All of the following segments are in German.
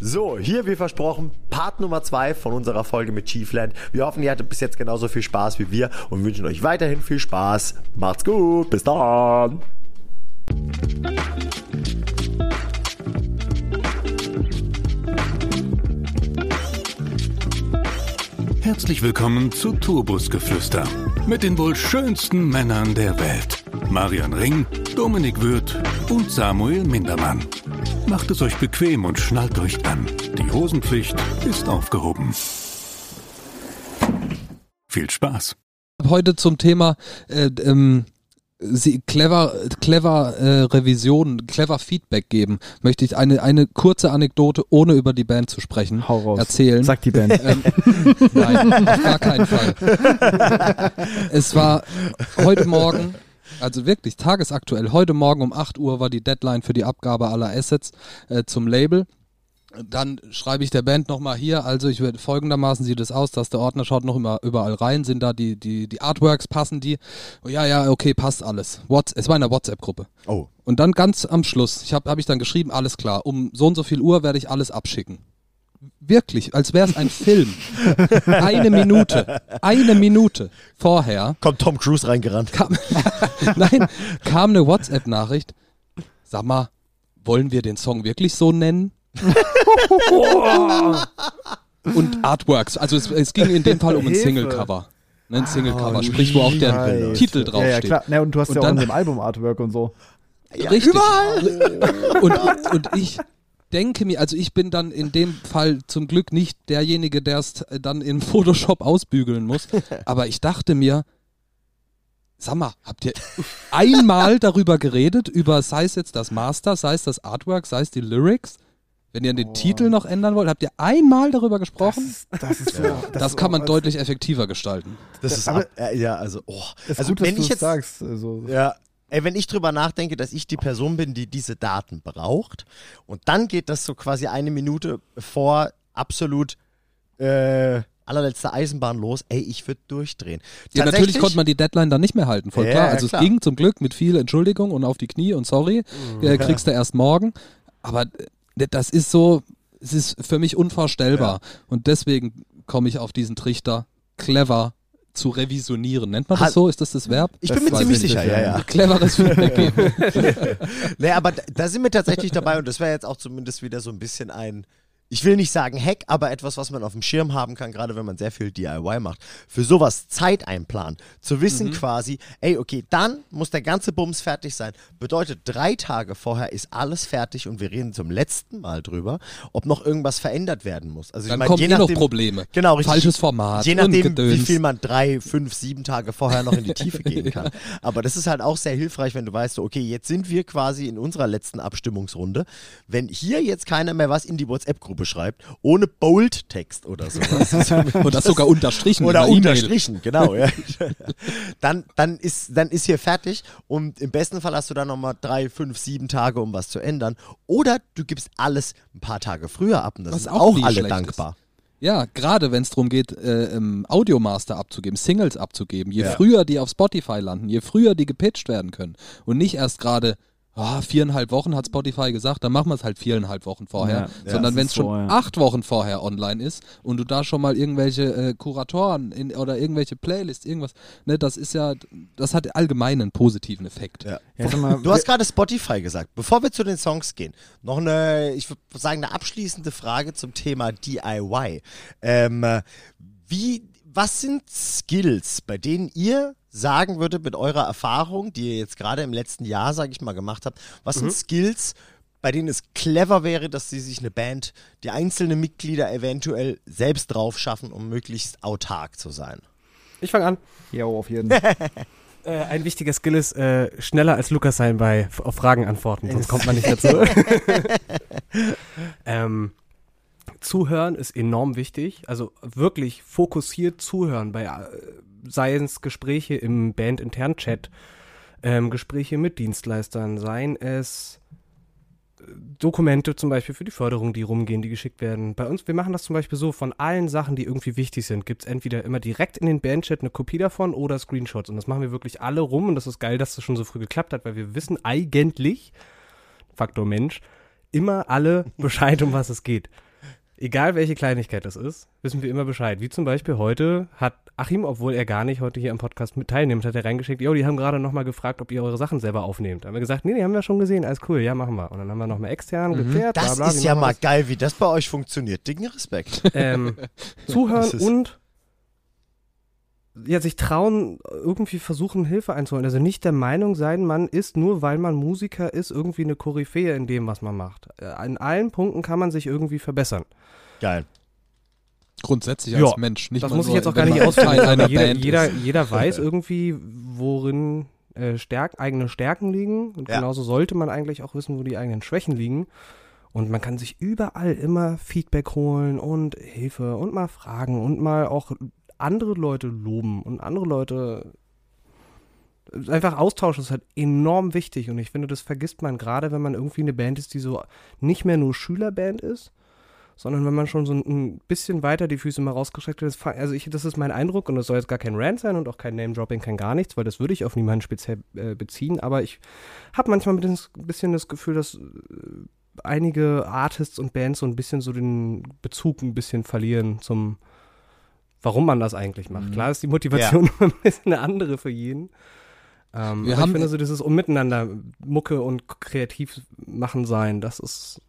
So, hier wie versprochen, Part Nummer 2 von unserer Folge mit Chiefland. Wir hoffen, ihr hattet bis jetzt genauso viel Spaß wie wir und wünschen euch weiterhin viel Spaß. Macht's gut, bis dann. Herzlich willkommen zu Turbusgeflüster mit den wohl schönsten Männern der Welt. Marian Ring, Dominik Würth und Samuel Mindermann. Macht es euch bequem und schnallt euch an. Die Hosenpflicht ist aufgehoben. Viel Spaß. Heute zum Thema äh, ähm, sie clever, clever äh, Revision, clever Feedback geben, möchte ich eine, eine kurze Anekdote, ohne über die Band zu sprechen, Hau raus. erzählen. Sagt die Band. Ähm, nein, auf gar keinen Fall. Es war heute Morgen, also wirklich tagesaktuell, heute Morgen um 8 Uhr war die Deadline für die Abgabe aller Assets äh, zum Label. Dann schreibe ich der Band nochmal hier, also ich werde folgendermaßen sieht es aus, dass der Ordner schaut noch immer überall rein, sind da die, die, die Artworks, passen die? Oh, ja, ja, okay, passt alles. What, es war in der WhatsApp-Gruppe. Oh. Und dann ganz am Schluss, ich habe hab ich dann geschrieben, alles klar, um so und so viel Uhr werde ich alles abschicken. Wirklich, als wäre es ein Film. Eine Minute, eine Minute vorher Kommt Tom Cruise reingerannt. kam, nein, kam eine WhatsApp-Nachricht. Sag mal, wollen wir den Song wirklich so nennen? Und Artworks, also es, es ging in dem Fall um ein. Single-Cover. Ne, ein Single-Cover, sprich, wo auch der Scheiße. Titel Ja, ja, draufsteht. klar. Ne, und du hast Und ja auch dann- in dem Album-Artwork und so. Richtig. Und, und ich denke mir, also ich bin dann in dem Fall zum Glück nicht derjenige, der es dann in Photoshop ausbügeln muss. Aber ich dachte mir, sag mal, habt ihr einmal darüber geredet, über sei es jetzt das Master, sei es das Artwork, sei es die Lyrics? Wenn ihr den Titel noch ändern wollt, habt ihr einmal darüber gesprochen? Das ist, Das, kann man deutlich effektiver gestalten. Das ist Aber- ab, äh, ja, also, oh. Ist also gut, wenn ich jetzt sagst. Also, Ja. Ey, wenn ich drüber nachdenke, dass ich die Person bin, die diese Daten braucht und dann geht das so quasi eine Minute vor absolut äh, allerletzter Eisenbahn los, ey, ich würde durchdrehen. Ja, natürlich konnte man die Deadline dann nicht mehr halten, voll Ja, klar. ja, Also klar. es ging zum Glück mit viel Entschuldigung und auf die Knie und sorry, äh, kriegst du erst morgen. Aber äh, das ist so, es ist für mich unvorstellbar. Und deswegen komme ich auf diesen Trichter, clever zu revisionieren. Nennt man das so? Ist das das Verb? Ich bin mir ziemlich ich sicher, ja, ja. Cleveres Feedback geben. Nee, aber da, da sind wir tatsächlich dabei und das wäre jetzt auch zumindest wieder so ein bisschen ein, ich will nicht sagen Hack, aber etwas, was man auf dem Schirm haben kann, gerade wenn man sehr viel DIY macht. Für sowas Zeit einplanen. Zu wissen quasi, ey, okay, dann muss der ganze Bums fertig sein. Bedeutet, drei Tage vorher ist alles fertig und wir reden zum letzten Mal drüber, ob noch irgendwas verändert werden muss. Also ich Dann meine, kommen je eh noch nachdem, Probleme. Genau, richtig. Falsches Format Je nachdem, wie viel man drei, fünf, sieben Tage vorher noch in die Tiefe gehen kann. Aber das ist halt auch sehr hilfreich, wenn du weißt, so, okay, jetzt sind wir quasi in unserer letzten Abstimmungsrunde. Wenn hier jetzt keiner mehr was in die WhatsApp-Gruppe schreibt, ohne Bold-Text oder sowas. Und das sogar unterstrichen. Oder unterstrichen, genau. Ja. dann, dann, ist, dann ist hier fertig und im besten Fall hast du dann nochmal drei, fünf, sieben Tage, um was zu ändern. Oder du gibst alles ein paar Tage früher ab und das Was sind auch auch alle dankbar. Ja, gerade wenn es darum geht, äh, Audiomaster abzugeben, Singles abzugeben. Je Ja. früher die auf Spotify landen, je früher die gepitcht werden können. Und nicht erst gerade, ah, viereinhalb Wochen hat Spotify gesagt, dann machen wir es halt viereinhalb Wochen vorher. Ja, Sondern wenn es schon acht Wochen vorher online ist und du da schon mal irgendwelche äh, Kuratoren in, oder irgendwelche Playlists, irgendwas, ne, das ist ja, das hat allgemein einen positiven Effekt. Ja. Ja, mal, Du hast gerade Spotify gesagt. Bevor wir zu den Songs gehen, noch eine, ich würde sagen, eine abschließende Frage zum Thema DIY. Ähm, äh, wie, was sind Skills, bei denen ihr sagen würdet mit eurer Erfahrung, die ihr jetzt gerade im letzten Jahr, sage ich mal, gemacht habt, was sind Skills, bei denen es clever wäre, dass sie sich eine Band, die einzelne Mitglieder eventuell selbst drauf schaffen, um möglichst autark zu sein? Ich fange an. Jo, auf jeden Fall. Äh, ein wichtiger Skill ist, äh, schneller als Lukas sein bei auf Fragen antworten, sonst kommt man nicht dazu. ähm, zuhören ist enorm wichtig. Also wirklich fokussiert zuhören bei äh, seien es Gespräche im bandinternen Chat, ähm, Gespräche mit Dienstleistern, seien es äh, Dokumente zum Beispiel für die Förderung, die rumgehen, die geschickt werden. Bei uns, wir machen das zum Beispiel so, von allen Sachen, die irgendwie wichtig sind, gibt es entweder immer direkt in den Bandchat eine Kopie davon oder Screenshots. Und das machen wir wirklich alle rum und das ist geil, dass das schon so früh geklappt hat, weil wir wissen eigentlich, Faktor Mensch, immer alle Bescheid, um was es geht. Egal welche Kleinigkeit das ist, wissen wir immer Bescheid. Wie zum Beispiel heute hat Achim, obwohl er gar nicht heute hier am Podcast mit teilnimmt, hat er reingeschickt, jo, die haben gerade nochmal gefragt, ob ihr eure Sachen selber aufnehmt. Da haben wir gesagt, nee, die haben wir schon gesehen, alles cool, ja, machen wir. Und dann haben wir nochmal extern geklärt, Mhm. Das bla bla, ist ja mal geil, wie das bei euch funktioniert. Dicken Respekt. ähm, zuhören und ja, sich trauen, irgendwie versuchen, Hilfe einzuholen. Also nicht der Meinung sein, man ist nur, weil man Musiker ist, irgendwie eine Koryphäe in dem, was man macht. Äh, In allen Punkten kann man sich irgendwie verbessern. Geil. Grundsätzlich Ja, als Mensch. Nicht das mal muss ich jetzt auch gar nicht ausführen. Jeder, jeder, jeder weiß irgendwie, worin äh, Stärk, eigene Stärken liegen. Und Ja. genauso sollte man eigentlich auch wissen, wo die eigenen Schwächen liegen. Und man kann sich überall immer Feedback holen und Hilfe und mal fragen und mal auch andere Leute loben und andere Leute einfach austauschen ist halt enorm wichtig und ich finde, das vergisst man gerade, wenn man irgendwie eine Band ist, die so nicht mehr nur Schülerband ist, sondern wenn man schon so ein bisschen weiter die Füße mal rausgestreckt hat. Also ich, das ist mein Eindruck und das soll jetzt gar kein Rant sein und auch kein Name-Dropping, kein gar nichts, weil das würde ich auf niemanden speziell äh, beziehen, aber ich habe manchmal ein bisschen, ein bisschen das Gefühl, dass äh, einige Artists und Bands so ein bisschen so den Bezug ein bisschen verlieren zum warum man das eigentlich macht. Mhm. Klar ist die Motivation ein bisschen eine andere für jeden. Ähm, Wir aber haben- ich finde so dieses um miteinander Mucke und kreativ machen sein, das ist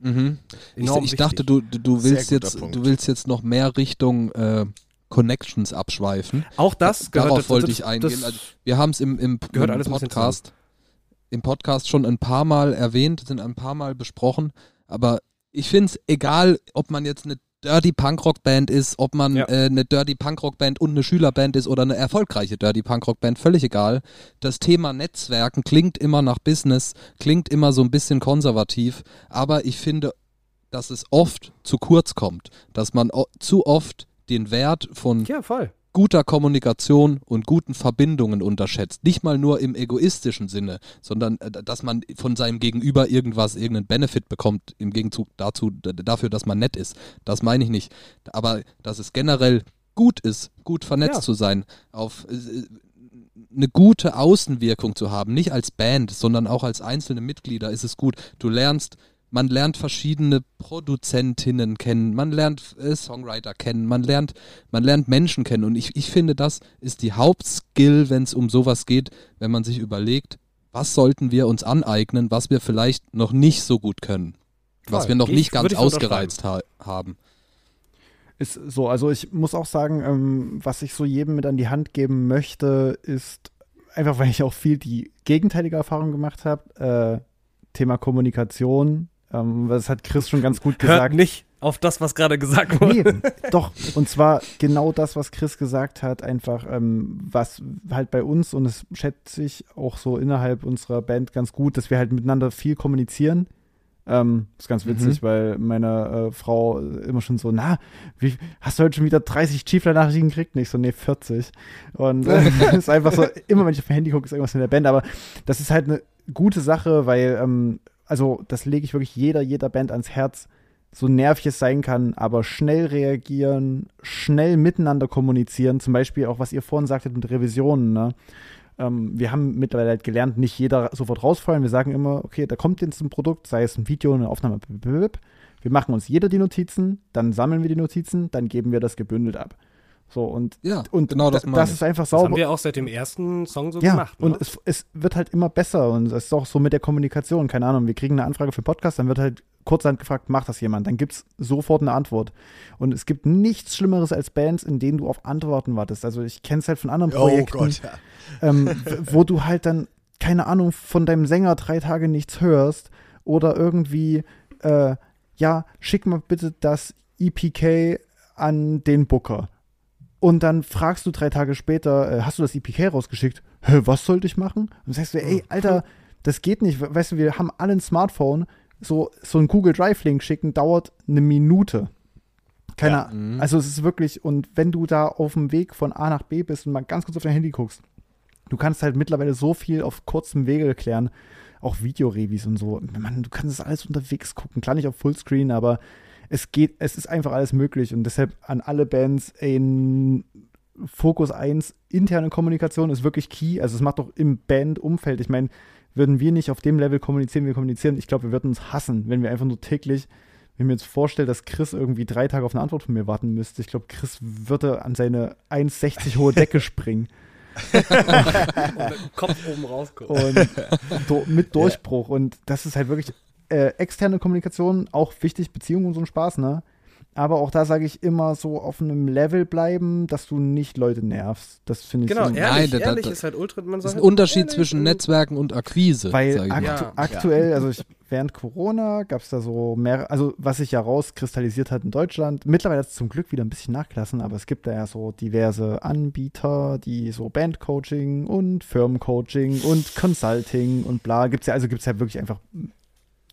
Mhm. Ich, enorm ich dachte, du, du, willst jetzt, Punkt. du willst jetzt noch mehr Richtung äh, Connections abschweifen. auch das gehört Darauf dazu, wollte das- ich eingehen. das- Also, wir haben es im, im, Gehört im alles Podcast im Podcast schon ein paar Mal erwähnt, sind ein paar Mal besprochen, aber ich finde es egal, ob man jetzt eine Dirty Punkrock Band ist, ob man Ja. äh, eine Dirty Punkrock Band und eine Schülerband ist oder eine erfolgreiche Dirty Punkrock Band, völlig egal. Das Thema Netzwerken klingt immer nach Business, klingt immer so ein bisschen konservativ, aber ich finde, dass es oft zu kurz kommt, dass man zu oft den Wert von ja, voll. Guter Kommunikation und guten Verbindungen unterschätzt. Nicht mal nur im egoistischen Sinne, sondern äh, dass man von seinem Gegenüber irgendwas, irgendeinen Benefit bekommt im Gegenzug dazu, dafür, dass man nett ist. Das meine ich nicht. Aber dass es generell gut ist, gut vernetzt Ja. zu sein, auf äh, eine gute Außenwirkung zu haben, nicht als Band, sondern auch als einzelne Mitglieder ist es gut. Du lernst man lernt verschiedene Produzentinnen kennen, man lernt äh, Songwriter kennen, man lernt, man lernt Menschen kennen. Und ich, ich finde, das ist die Hauptskill, wenn es um sowas geht, wenn man sich überlegt, was sollten wir uns aneignen, was wir vielleicht noch nicht so gut können. Was Voll. wir noch Ich- nicht ganz ausgereizt ha haben. Ist so, also ich muss auch sagen, ähm, was ich so jedem mit an die Hand geben möchte, ist einfach, weil ich auch viel die gegenteilige Erfahrung gemacht habe, äh, Thema Kommunikation. Ähm, das hat Chris schon ganz gut Hört gesagt. nicht auf das, was gerade gesagt wurde. Nee, doch. Und zwar genau das, was Chris gesagt hat, einfach, ähm, was halt bei uns, und das schätze ich auch so innerhalb unserer Band ganz gut, dass wir halt miteinander viel kommunizieren. Ähm, ist ganz witzig, weil meine äh, Frau immer schon so, na, wie, hast du heute schon wieder 30 Chiefler-Nachrichten gekriegt? Nicht so, nee, 40. Und äh, ist einfach so, immer wenn ich auf mein Handy gucke, ist irgendwas in der Band. Aber das ist halt eine gute Sache, weil, ähm, also das lege ich wirklich jeder, jeder Band ans Herz, so nervig es sein kann, aber schnell reagieren, schnell miteinander kommunizieren, zum Beispiel auch, was ihr vorhin sagtet mit Revisionen, ne? Ähm, wir haben mittlerweile halt gelernt, nicht jeder sofort rausfallen. Wir sagen immer, okay, da kommt jetzt ein Produkt, sei es ein Video, eine Aufnahme, wir machen uns jeder die Notizen, dann sammeln wir die Notizen, dann geben wir das gebündelt ab. So, und, Ja, und genau das das ist einfach Das sauber. haben wir auch seit dem ersten Song so Ja, gemacht. Ne? und es, es wird halt immer besser und es ist auch so mit der Kommunikation. Keine Ahnung, wir kriegen eine Anfrage für Podcast, dann wird halt kurzerhand gefragt, macht das jemand? Dann gibt es sofort eine Antwort. Und es gibt nichts Schlimmeres als Bands, in denen du auf Antworten wartest. Also ich kenne es halt von anderen Oh Projekten, Gott, ja. ähm, wo du halt dann, keine Ahnung, von deinem Sänger drei Tage nichts hörst oder irgendwie, äh, ja, schick mal bitte das EPK an den Booker. Und dann fragst du drei Tage später, äh, hast du das EPK rausgeschickt? Hä, was sollte ich machen? Und sagst du, ey, Alter, das geht nicht. We- Weißt du, wir haben alle ein Smartphone. So, so ein Google Drive-Link schicken dauert eine Minute. Keine Ja. Ahnung. Also es ist wirklich, und wenn du da auf dem Weg von A nach B bist und mal ganz kurz auf dein Handy guckst, du kannst halt mittlerweile so viel auf kurzem Wege klären, auch Videorevis und so. Man, du kannst das alles unterwegs gucken, klar nicht auf Fullscreen, aber es geht, es ist einfach alles möglich und deshalb an alle Bands, ey, n- Fokus 1, interne Kommunikation ist wirklich key, also es macht doch im Bandumfeld, ich meine, würden wir nicht auf dem Level kommunizieren, wie wir kommunizieren, ich glaube, wir würden uns hassen, wenn wir einfach nur täglich Wenn ich mir jetzt vorstelle, dass Chris irgendwie drei Tage auf eine Antwort von mir warten müsste, ich glaube, Chris würde an seine 1,60 hohe Decke springen. Kopf oben rauskommt. und do, mit Durchbruch. Und das ist halt wirklich äh, externe Kommunikation, auch wichtig, Beziehungen und so ein Spaß, ne? Aber auch da sage ich immer so auf einem Level bleiben, dass du nicht Leute nervst. Das finde ich Genau, so. ehrlich, Nein, da- ehrlich da- ist halt ultra, man Das ist sagt ein halt Unterschied ehrlich zwischen Netzwerken und Akquise. Weil aktu. Ja. aktuell, also ich, während Corona gab es da so mehr, also was sich ja rauskristallisiert hat in Deutschland, mittlerweile hat es zum Glück wieder ein bisschen nachgelassen, aber es gibt da ja so diverse Anbieter, die so Bandcoaching und Firmencoaching und Consulting und bla, gibt's ja, also gibt es ja wirklich einfach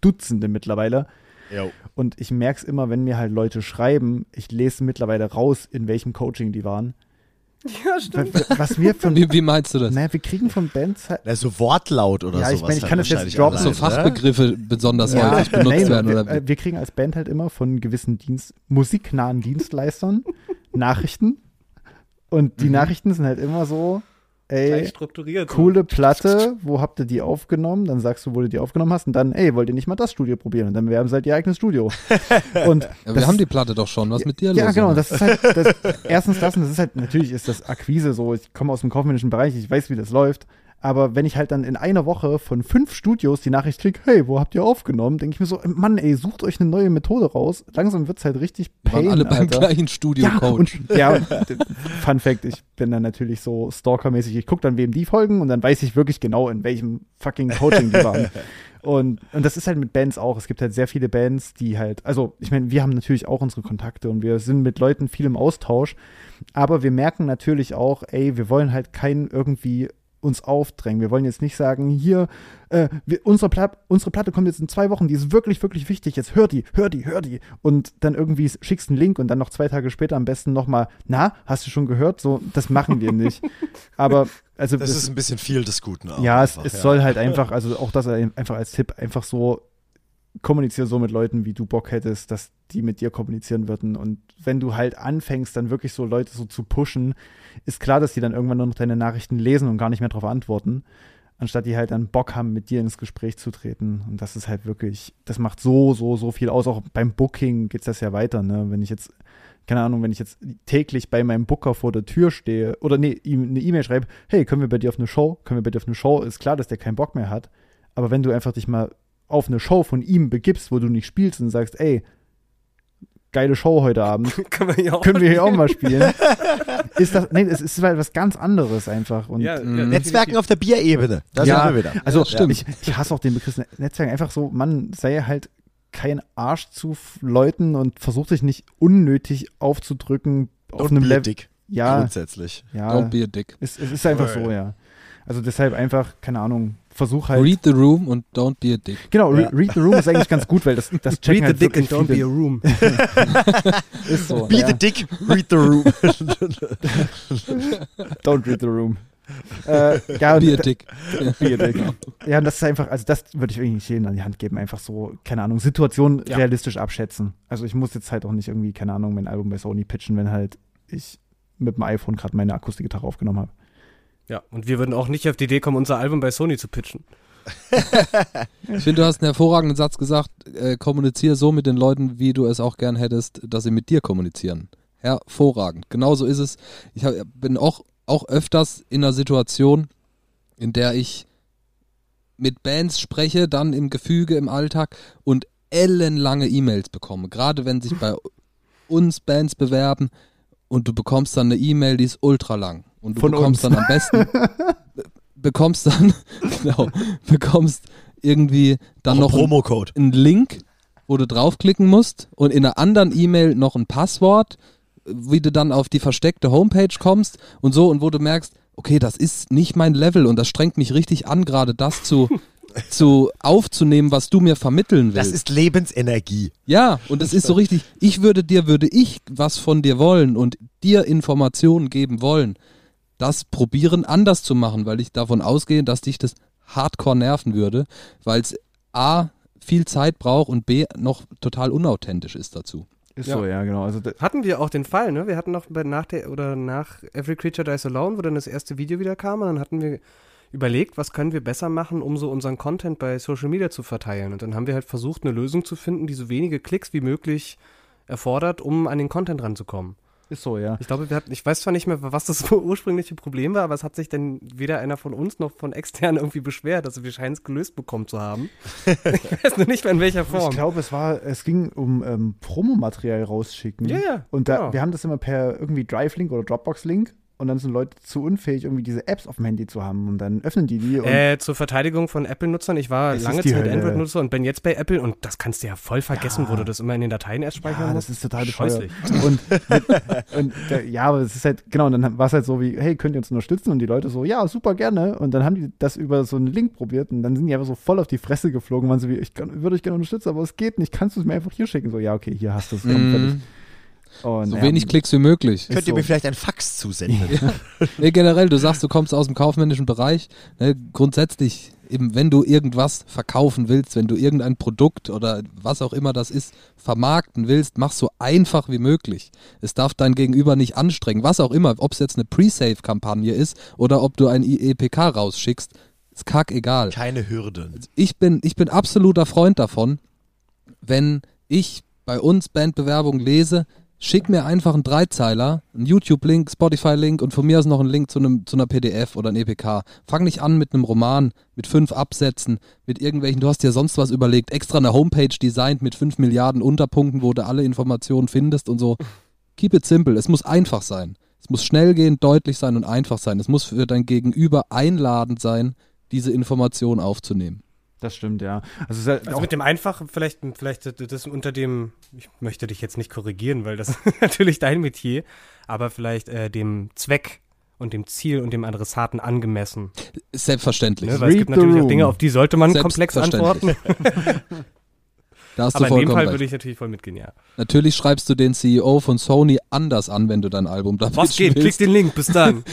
Dutzende mittlerweile. Jo. Und ich merke es immer, wenn mir halt Leute schreiben, ich lese mittlerweile raus, in welchem Coaching die waren. Ja, stimmt. Was wir von, Wie, wie meinst du das? naja, wir kriegen von Bands halt, Na, so Wortlaut oder Ja, ich sowas. mein, ich halt kann das jetzt droppen. so ne? Fachbegriffe besonders Ja, häufig benutzt nein, werden. wir, Oder äh, wir kriegen als Band halt immer von gewissen Dienst, musiknahen Dienstleistern Nachrichten. Und die Mhm. Nachrichten sind halt immer so, ey, strukturiert. so. coole Platte, wo habt ihr die aufgenommen? Dann sagst du, wo du die aufgenommen hast. Und dann, ey, wollt ihr nicht mal das Studio probieren? Und dann werben sie halt ihr eigenes Studio. Und ja, das wir haben die Platte doch schon. Was mit dir ja, los? genau. Junge? Das ist halt, das, erstens das und das ist halt, natürlich ist das Akquise so. Ich komme aus dem kaufmännischen Bereich, ich weiß, wie das läuft. Aber wenn ich halt dann in einer Woche von fünf Studios die Nachricht kriege, hey, wo habt ihr aufgenommen? Denke ich mir so, Mann, ey, sucht euch eine neue Methode raus. Langsam wird's halt richtig Wir waren pain, alle beim Alter. gleichen Studio Ja, und, ja, Fun Fact, ich bin dann natürlich so stalkermäßig, ich gucke dann, wem die folgen und dann weiß ich wirklich genau, in welchem fucking Coaching die waren. Und, und das ist halt mit Bands auch. Es gibt halt sehr viele Bands, die halt, also ich meine, wir haben natürlich auch unsere Kontakte und wir sind mit Leuten viel im Austausch, aber wir merken natürlich auch, ey, wir wollen halt keinen irgendwie uns aufdrängen. Wir wollen jetzt nicht sagen, hier, äh, wir, unsere, Pla unsere Platte kommt jetzt in zwei Wochen, die ist wirklich, wirklich wichtig, jetzt hör die, hör die, hör die. Und dann irgendwie schickst einen Link und dann noch zwei Tage später am besten nochmal, na, hast du schon gehört? So, das machen wir nicht. Aber, also, Das ist ein bisschen viel des Guten. auch ja, es, einfach, es soll halt einfach, also auch das einfach als Tipp, einfach so kommuniziere so mit Leuten, wie du Bock hättest, dass die mit dir kommunizieren würden. Und wenn du halt anfängst, dann wirklich so Leute so zu pushen, ist klar, dass die dann irgendwann nur noch deine Nachrichten lesen und gar nicht mehr darauf antworten, anstatt die halt dann Bock haben, mit dir ins Gespräch zu treten. Und das ist halt wirklich, das macht so, so, so viel aus. Auch beim Booking geht das ja weiter, ne? Wenn ich jetzt keine Ahnung, wenn ich jetzt täglich bei meinem Booker vor der Tür stehe oder nee, ihm eine E-Mail schreibe, hey, können wir bei dir auf eine Show? Können wir bei dir auf eine Show? Ist klar, dass der keinen Bock mehr hat. Aber wenn du einfach dich mal auf eine Show von ihm begibst, wo du nicht spielst und sagst, ey, geile Show heute Abend, Können wir ja auch können wir hier auch mal spielen, ist das, nee, es ist halt was ganz anderes einfach. Und Ja, ja, Mhm. Netzwerken auf der Bierebene. Da Ja, sind wir wieder. also stimmt. Ich, ich hasse auch den Begriff Net- Netzwerk. Einfach so, man sei halt kein Arsch zu Leuten und versucht sich nicht unnötig aufzudrücken auf Und einem Level. Ja, Grundsätzlich. ja. Don't be a dick. Es, es ist einfach so, ja. Also deshalb einfach, keine Ahnung, versuch halt. Read the room und don't be a dick. genau, re Ja. read the room ist eigentlich ganz gut, weil das, das checken Read the halt dick and don't be a room. Ist so. Be ja. the dick, read the room. Don't read the room. äh, ja, und Be a dick. Be a dick. Ja, und das ist einfach, also das würde ich irgendwie jedem an die Hand geben, einfach so, keine Ahnung, Situation Ja. realistisch abschätzen. Also ich muss jetzt halt auch nicht irgendwie, keine Ahnung, mein Album bei Sony pitchen, wenn halt ich mit dem iPhone gerade meine Akustikgitarre aufgenommen habe. Ja, und wir würden auch nicht auf die Idee kommen, unser Album bei Sony zu pitchen. Ich finde, du hast einen hervorragenden Satz gesagt. Äh, kommuniziere so mit den Leuten, wie du es auch gern hättest, dass sie mit dir kommunizieren. Hervorragend. Genauso ist es. Ich hab, bin auch, auch öfters in einer Situation, in der ich mit Bands spreche, dann im Gefüge, im Alltag und ellenlange E-Mails bekomme. Gerade wenn sich bei uns Bands bewerben und du bekommst dann eine E-Mail, die ist ultra lang. Und du Von bekommst uns. dann am besten, bekommst dann, genau, bekommst irgendwie dann Noch noch Promocode. einen Link, wo du draufklicken musst und in einer anderen E-Mail noch ein Passwort, wie du dann auf die versteckte Homepage kommst und so und wo du merkst, okay, das ist nicht mein Level und das strengt mich richtig an, gerade das zu, zu aufzunehmen, was du mir vermitteln willst. Das ist Lebensenergie. Ja, und es ist so richtig, ich würde dir, würde ich was von dir wollen und dir Informationen geben wollen, das probieren anders zu machen, weil ich davon ausgehe, dass dich das hardcore nerven würde, weil es A, viel Zeit braucht und B, noch total unauthentisch ist dazu. Ist Ja. so, ja, genau. Also Hatten wir auch den Fall, ne? Wir hatten noch bei, nach der oder nach Every Creature Dies Alone, wo dann das erste Video wieder kam, und dann hatten wir überlegt, was können wir besser machen, um so unseren Content bei Social Media zu verteilen. Und dann haben wir halt versucht, eine Lösung zu finden, die so wenige Klicks wie möglich erfordert, um an den Content ranzukommen. Ist so, ja. Ich glaube, wir hatten, ich weiß zwar nicht mehr, was das ursprüngliche Problem war, aber es hat sich dann weder einer von uns noch von extern irgendwie beschwert. Also wir scheinen es gelöst bekommen zu haben. ich weiß nur nicht mehr in welcher Form. Ich glaube, es war, es ging um ähm, Promomaterial rausschicken. Ja, ja, Und da, genau. wir haben das immer per irgendwie Drive-Link oder Dropbox-Link und dann sind Leute zu unfähig, irgendwie diese Apps auf dem Handy zu haben und dann öffnen die die und Äh, zur Verteidigung von Apple-Nutzern, ich war lange Zeit. Android-Nutzer und bin jetzt bei Apple und das kannst du ja voll vergessen, Ja. wo du das immer in den Dateien erst speichern ja, musst. das ist total bescheuert. Scheußlich. Und, mit, und der, ja, aber es ist halt, genau, und dann war es halt so wie, hey, könnt ihr uns unterstützen? Und die Leute so, ja, super gerne. Und dann haben die das über so einen Link probiert und dann sind die einfach so voll auf die Fresse geflogen, waren so wie, ich kann, würde euch gerne unterstützen, aber es geht nicht, kannst du es mir einfach hier schicken? So, ja, okay, hier hast du es. komm, fertig. Mhm. Und, So ja, wenig Klicks wie möglich. Könnt ihr so. mir vielleicht ein Fax zusenden? Nee, generell, du sagst, du kommst aus dem kaufmännischen Bereich. Ne, grundsätzlich, eben, wenn du irgendwas verkaufen willst, wenn du irgendein Produkt oder was auch immer das ist, vermarkten willst, mach so einfach wie möglich. Es darf dein Gegenüber nicht anstrengen. Was auch immer, ob es jetzt eine Pre-Save-Kampagne ist oder ob du ein IEPK rausschickst, ist kackegal Keine Hürden. ich bin, ich bin absoluter Freund davon, wenn ich bei uns Bandbewerbung lese, schick mir einfach einen Dreizeiler, einen YouTube-Link, Spotify-Link und von mir aus noch einen Link zu, einem, zu einer PDF oder einem EPK. Fang nicht an mit einem Roman, mit fünf Absätzen, mit irgendwelchen, du hast dir sonst was überlegt, extra eine Homepage designt mit fünf Milliarden Unterpunkten, wo du alle Informationen findest und so. Keep it simple. Es muss einfach sein. Es muss schnell gehen, deutlich sein und einfach sein. Es muss für dein Gegenüber einladend sein, diese Information aufzunehmen. Das stimmt, ja. Also, halt Also auch, mit dem Einfachen, vielleicht, vielleicht das unter dem, ich möchte dich jetzt nicht korrigieren, weil das ist natürlich dein Metier, aber vielleicht äh, dem Zweck und dem Ziel und dem Adressaten angemessen. Selbstverständlich. Ne? Weil es gibt Read the natürlich auch room. Dinge, auf die sollte man komplex antworten. Da hast Aber du in dem Fall recht. würde ich natürlich voll mitgehen, ja. Natürlich schreibst du den CEO von Sony anders an, wenn du dein Album da Was geht? Klick den Link, bis dann.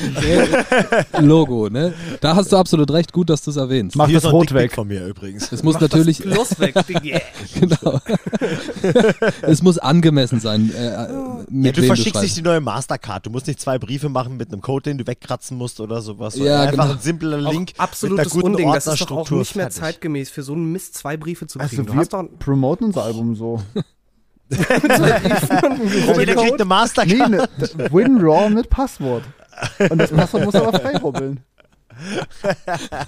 Logo, ne? Da hast du absolut recht, gut, dass du es erwähnst. Mach Hier das Rot weg. von mir übrigens. Es muss Mach natürlich, Das Plus weg, Digga. genau. es muss angemessen sein, äh, äh, Ja, du verschickst nicht schreibst. die neue Mastercard. Du musst nicht zwei Briefe machen mit einem Code, den du wegkratzen musst oder sowas. Ja, Einfach genau. ein simpler Auch Link absolutes mit einer guten Unding. Das ist doch auch nicht mehr fertig. zeitgemäß, für so einen Mist zwei Briefe zu kriegen. also du wir hast doch promoten unser Album so. Jeder kriegt eine Mastercard. Nee, ne, Win Raw mit Passwort. Und das Passwort muss aber frei rubbeln.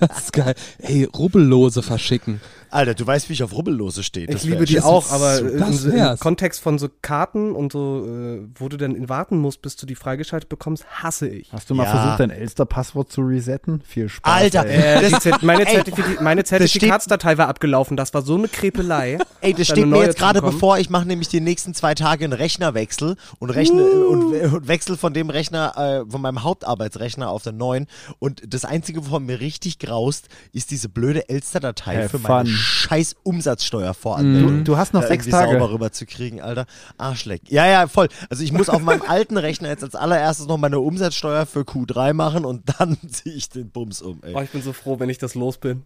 Das ist geil. Ey, Rubbellose verschicken. Alter, du weißt, wie ich auf Rubbellose stehe. Ich liebe die auch, aber im wär's. Kontext von so Karten und so, äh, wo du dann warten musst, bis du die freigeschaltet bekommst, hasse ich. Hast du mal Ja. versucht, dein Elster-Passwort zu resetten? Viel Spaß. Alter, ey. Äh, die Zert- meine, Ey, Zertifi meine Zertifikatsdatei war abgelaufen, das war so eine Krepelei. Ey, das steht mir jetzt gerade bevor. Ich mache nämlich die nächsten zwei Tage einen Rechnerwechsel und, rechne, und, und wechsel von dem Rechner, äh, von meinem Hauptarbeitsrechner auf den neuen. Und das Einzige, wovon mir richtig graust, ist diese blöde Elster-Datei für meine fun. Scheiß Umsatzsteuervoranmeldung. Du, du hast noch sechs Tage. sauber rüberzukriegen, Alter. Arschleck. Ja, ja, voll. Also ich muss auf meinem alten Rechner jetzt als allererstes noch meine Umsatzsteuer für Q3 machen und dann ziehe ich den Bums um, ey. Oh, ich bin so froh, wenn ich das los bin.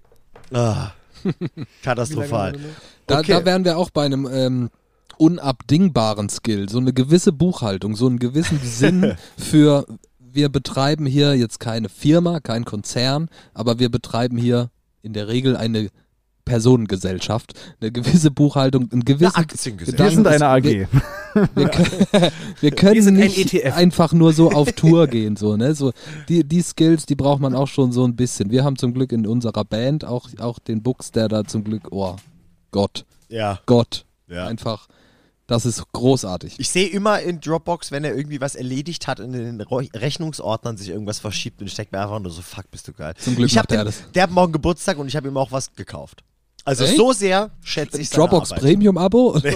Ah. Katastrophal. Da, Okay. da wären wir auch bei einem ähm, unabdingbaren Skill. So eine gewisse Buchhaltung, so einen gewissen Sinn für, wir betreiben hier jetzt keine Firma, kein Konzern, aber wir betreiben hier in der Regel eine Personengesellschaft, eine gewisse Buchhaltung, einen gewissen Eine Aktiengesellschaft. Wir sind eine AG. Wir, wir, können- wir können ein nicht ETF. einfach nur so auf Tour gehen, so, ne? So, die, die Skills, die braucht man auch schon so ein bisschen. Wir haben zum Glück in unserer Band auch, auch den Bux, der da zum Glück, oh, Gott, Ja. Gott. Ja. Einfach, das ist großartig. Ich sehe immer in Dropbox, wenn er irgendwie was erledigt hat, in den Rechnungsordnern sich irgendwas verschiebt und denke mir einfach nur so, fuck, bist du geil. Zum Glück ich macht er den, das. Der hat morgen Geburtstag und ich habe ihm auch was gekauft. Also Echt? so sehr schätze ich Dropbox. Premium-Abo?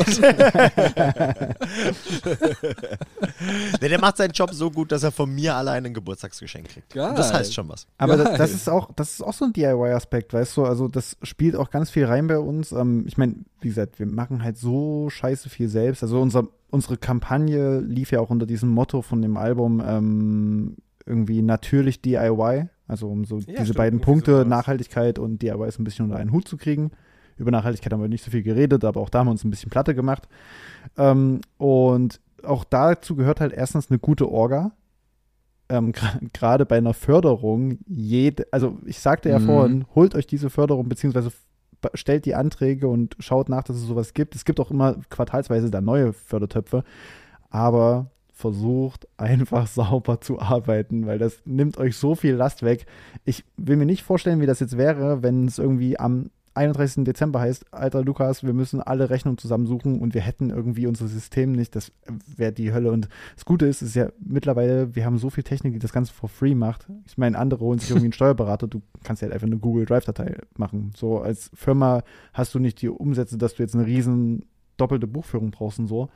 Nee, der macht seinen Job so gut, dass er von mir alleine ein Geburtstagsgeschenk kriegt. Das heißt schon was. Aber das, das ist auch, das ist auch so ein DIY-Aspekt, weißt du? Also das spielt auch ganz viel rein bei uns. Ähm, ich meine, wie gesagt, wir machen halt so scheiße viel selbst. Also unser, unsere Kampagne lief ja auch unter diesem Motto von dem Album ähm, irgendwie natürlich DIY. Also um so diese stimmt, beiden Punkte, sowas. Nachhaltigkeit und DIY ist ein bisschen unter einen Hut zu kriegen. Über Nachhaltigkeit haben wir nicht so viel geredet, aber auch da haben wir uns ein bisschen Platte gemacht. Ähm, und auch dazu gehört halt erstens eine gute Orga. ähm, gerade bei einer Förderung jede, also ich sagte ja Mhm. vorhin, holt euch diese Förderung beziehungsweise stellt die Anträge und schaut nach, dass es sowas gibt. Es gibt auch immer quartalsweise da neue Fördertöpfe, aber versucht einfach sauber zu arbeiten, weil das nimmt euch so viel Last weg. Ich will mir nicht vorstellen, wie das jetzt wäre, wenn es irgendwie am 31. Dezember heißt, alter Lukas, wir müssen alle Rechnungen zusammensuchen und wir hätten irgendwie unser System nicht, das wäre die Hölle. Und das Gute ist, ist ja mittlerweile, wir haben so viel Technik, die das Ganze for free macht. Ich meine, andere holen sich irgendwie einen Steuerberater, du kannst ja halt einfach eine Google Drive-Datei machen. So als Firma hast du nicht die Umsätze, dass du jetzt eine riesen doppelte Buchführung brauchst und so.